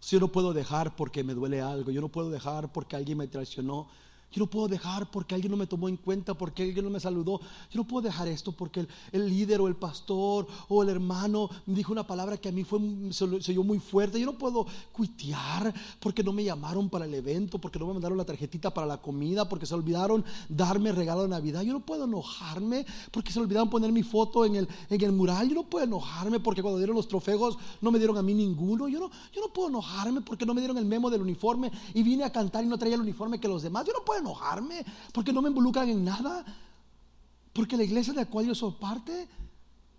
Si yo no puedo dejar porque me duele algo, yo no puedo dejar porque alguien me traicionó, yo no puedo dejar porque alguien no me tomó en cuenta, porque alguien no me saludó. Yo no puedo dejar esto porque el, líder o el pastor o el hermano me dijo una palabra que a mí fue, se, oyó muy fuerte. Yo no puedo cuitear porque no me llamaron para el evento, porque no me mandaron la tarjetita para la comida, porque se olvidaron darme regalo de Navidad. Yo no puedo enojarme porque se olvidaron poner mi foto en el, en el mural. Yo no puedo enojarme porque cuando dieron los trofeos no me dieron a mí ninguno. Yo no, yo no puedo enojarme porque no me dieron el memo del uniforme y vine a cantar y no traía el uniforme que los demás. Yo no puedo enojarme porque no me involucran en nada. Porque la iglesia de la cual yo soy parte,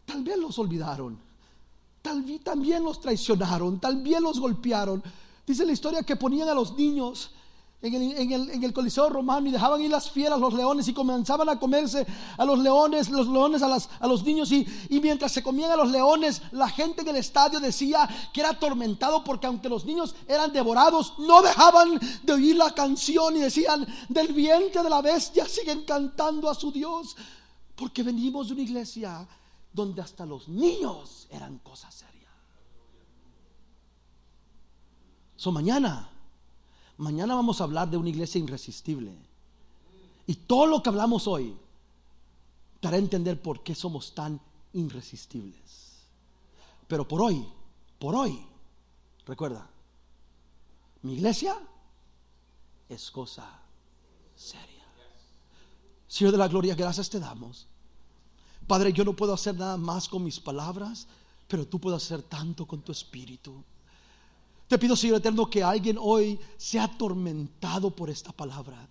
tal vez los olvidaron. Tal vez también los traicionaron, tal vez los golpearon. Dice la historia que ponían a los niños en el, Coliseo Romano y dejaban ir las fieras, los leones, y comenzaban a comerse a los leones, los leones a, los niños. Y, y, mientras se comían a los leones, la gente en el estadio decía que era atormentado porque aunque los niños eran devorados, no dejaban de oír la canción y decían, del vientre de la bestia siguen cantando a su Dios. Porque venimos de una iglesia donde hasta los niños eran cosas serias. So mañana Mañana vamos a hablar de una iglesia irresistible. Y todo lo que hablamos hoy te hará entender por qué somos tan irresistibles. Pero por hoy, por hoy, recuerda, mi iglesia es cosa seria. Señor de la gloria, gracias te damos. Padre, yo no puedo hacer nada más con mis palabras, pero tú puedes hacer tanto con tu espíritu. Te pido, Señor Eterno, que alguien hoy sea atormentado por esta palabra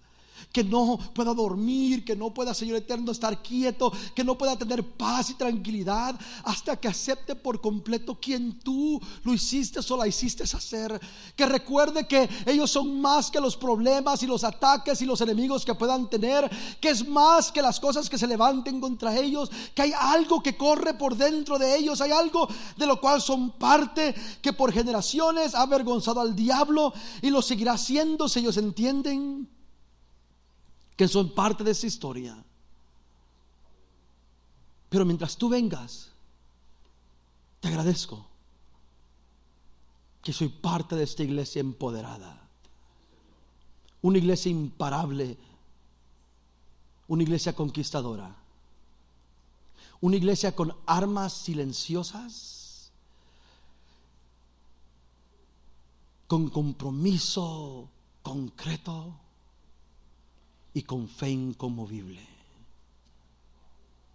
que no pueda dormir, que no pueda, Señor eterno, estar quieto, que no pueda tener paz y tranquilidad hasta que acepte por completo quien tú lo hiciste o la hiciste hacer. Que recuerde que ellos son más que los problemas y los ataques y los enemigos que puedan tener, que es más que las cosas que se levanten contra ellos, que hay algo que corre por dentro de ellos, hay algo de lo cual son parte, que por generaciones ha avergonzado al diablo y lo seguirá haciendo si ellos entienden que son parte de esa historia. Pero mientras tú vengas, te agradezco que soy parte de esta iglesia empoderada. Una iglesia imparable, una iglesia conquistadora, una iglesia con armas silenciosas, con compromiso concreto y con fe inconmovible.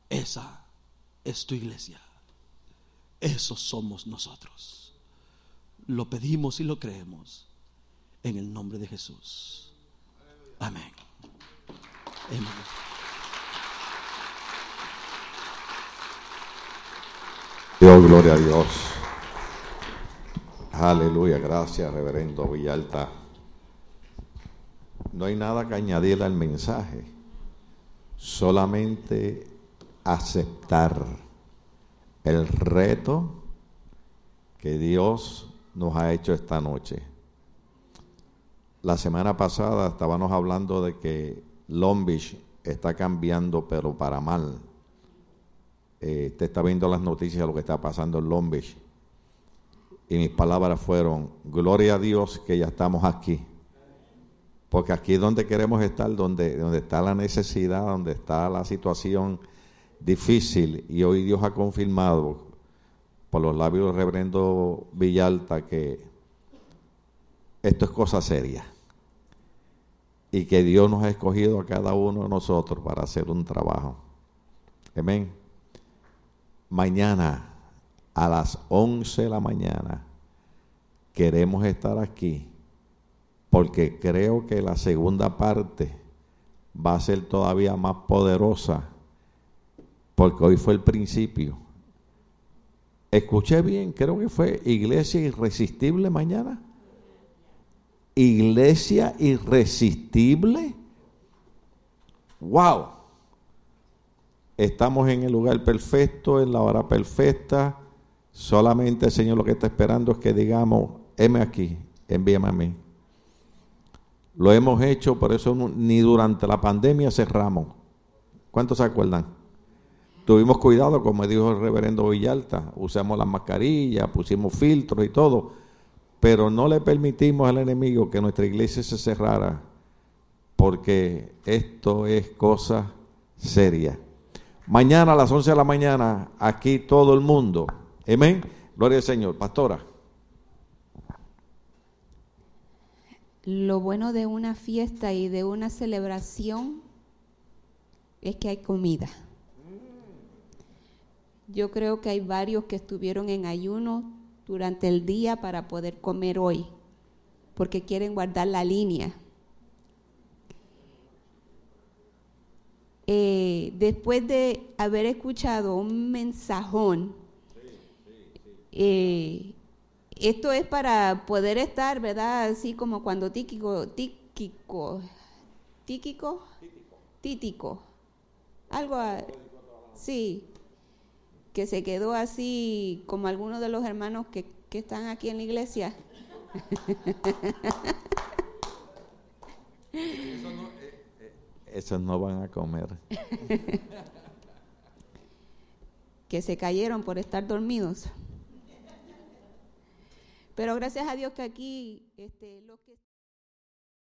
Esa es tu iglesia. Esos somos nosotros. Lo pedimos y lo creemos en el nombre de Jesús. Amén. Amén. Dios, gloria a Dios. Aleluya, gracias, reverendo Villalta. No hay nada que añadir al mensaje, solamente aceptar el reto que Dios nos ha hecho esta noche. La semana pasada estábamos hablando de que Long Beach está cambiando, pero para mal. Eh, te está viendo las noticias de lo que está pasando en Long Beach. Y mis palabras fueron, gloria a Dios que ya estamos aquí porque aquí es donde queremos estar, donde, donde está la necesidad, donde está la situación difícil. Y hoy Dios ha confirmado por los labios del reverendo Villalta que esto es cosa seria. Y que Dios nos ha escogido a cada uno de nosotros para hacer un trabajo. Amén. Mañana a las 11 de la mañana queremos estar aquí porque creo que la segunda parte va a ser todavía más poderosa, porque hoy fue el principio. Escuché bien, creo que fue Iglesia Irresistible mañana. Iglesia Irresistible. ¡Wow! Estamos en el lugar perfecto, en la hora perfecta. Solamente el Señor lo que está esperando es que digamos, heme aquí, envíame a mí. Lo hemos hecho, por eso ni durante la pandemia cerramos. ¿Cuántos se acuerdan? Tuvimos cuidado, como dijo el reverendo Villalta, usamos las mascarillas, pusimos filtros y todo, pero no le permitimos al enemigo que nuestra iglesia se cerrara, porque esto es cosa seria. Mañana a las 11 de la mañana, aquí todo el mundo. Amén. Gloria al Señor. Pastora. Lo bueno de una fiesta y de una celebración es que hay comida. Yo creo que hay varios que estuvieron en ayuno durante el día para poder comer hoy, porque quieren guardar la línea. Eh, después de haber escuchado un mensajón, eh, esto es para poder estar, ¿verdad? Así como cuando Tíquico, Tíquico. Tíquico. Títico. Algo. a- sí. Que se quedó así como algunos de los hermanos que, que están aquí en la iglesia. Esos no van a comer. (laughs) que se cayeron por estar dormidos. Pero gracias a Dios que aquí este, que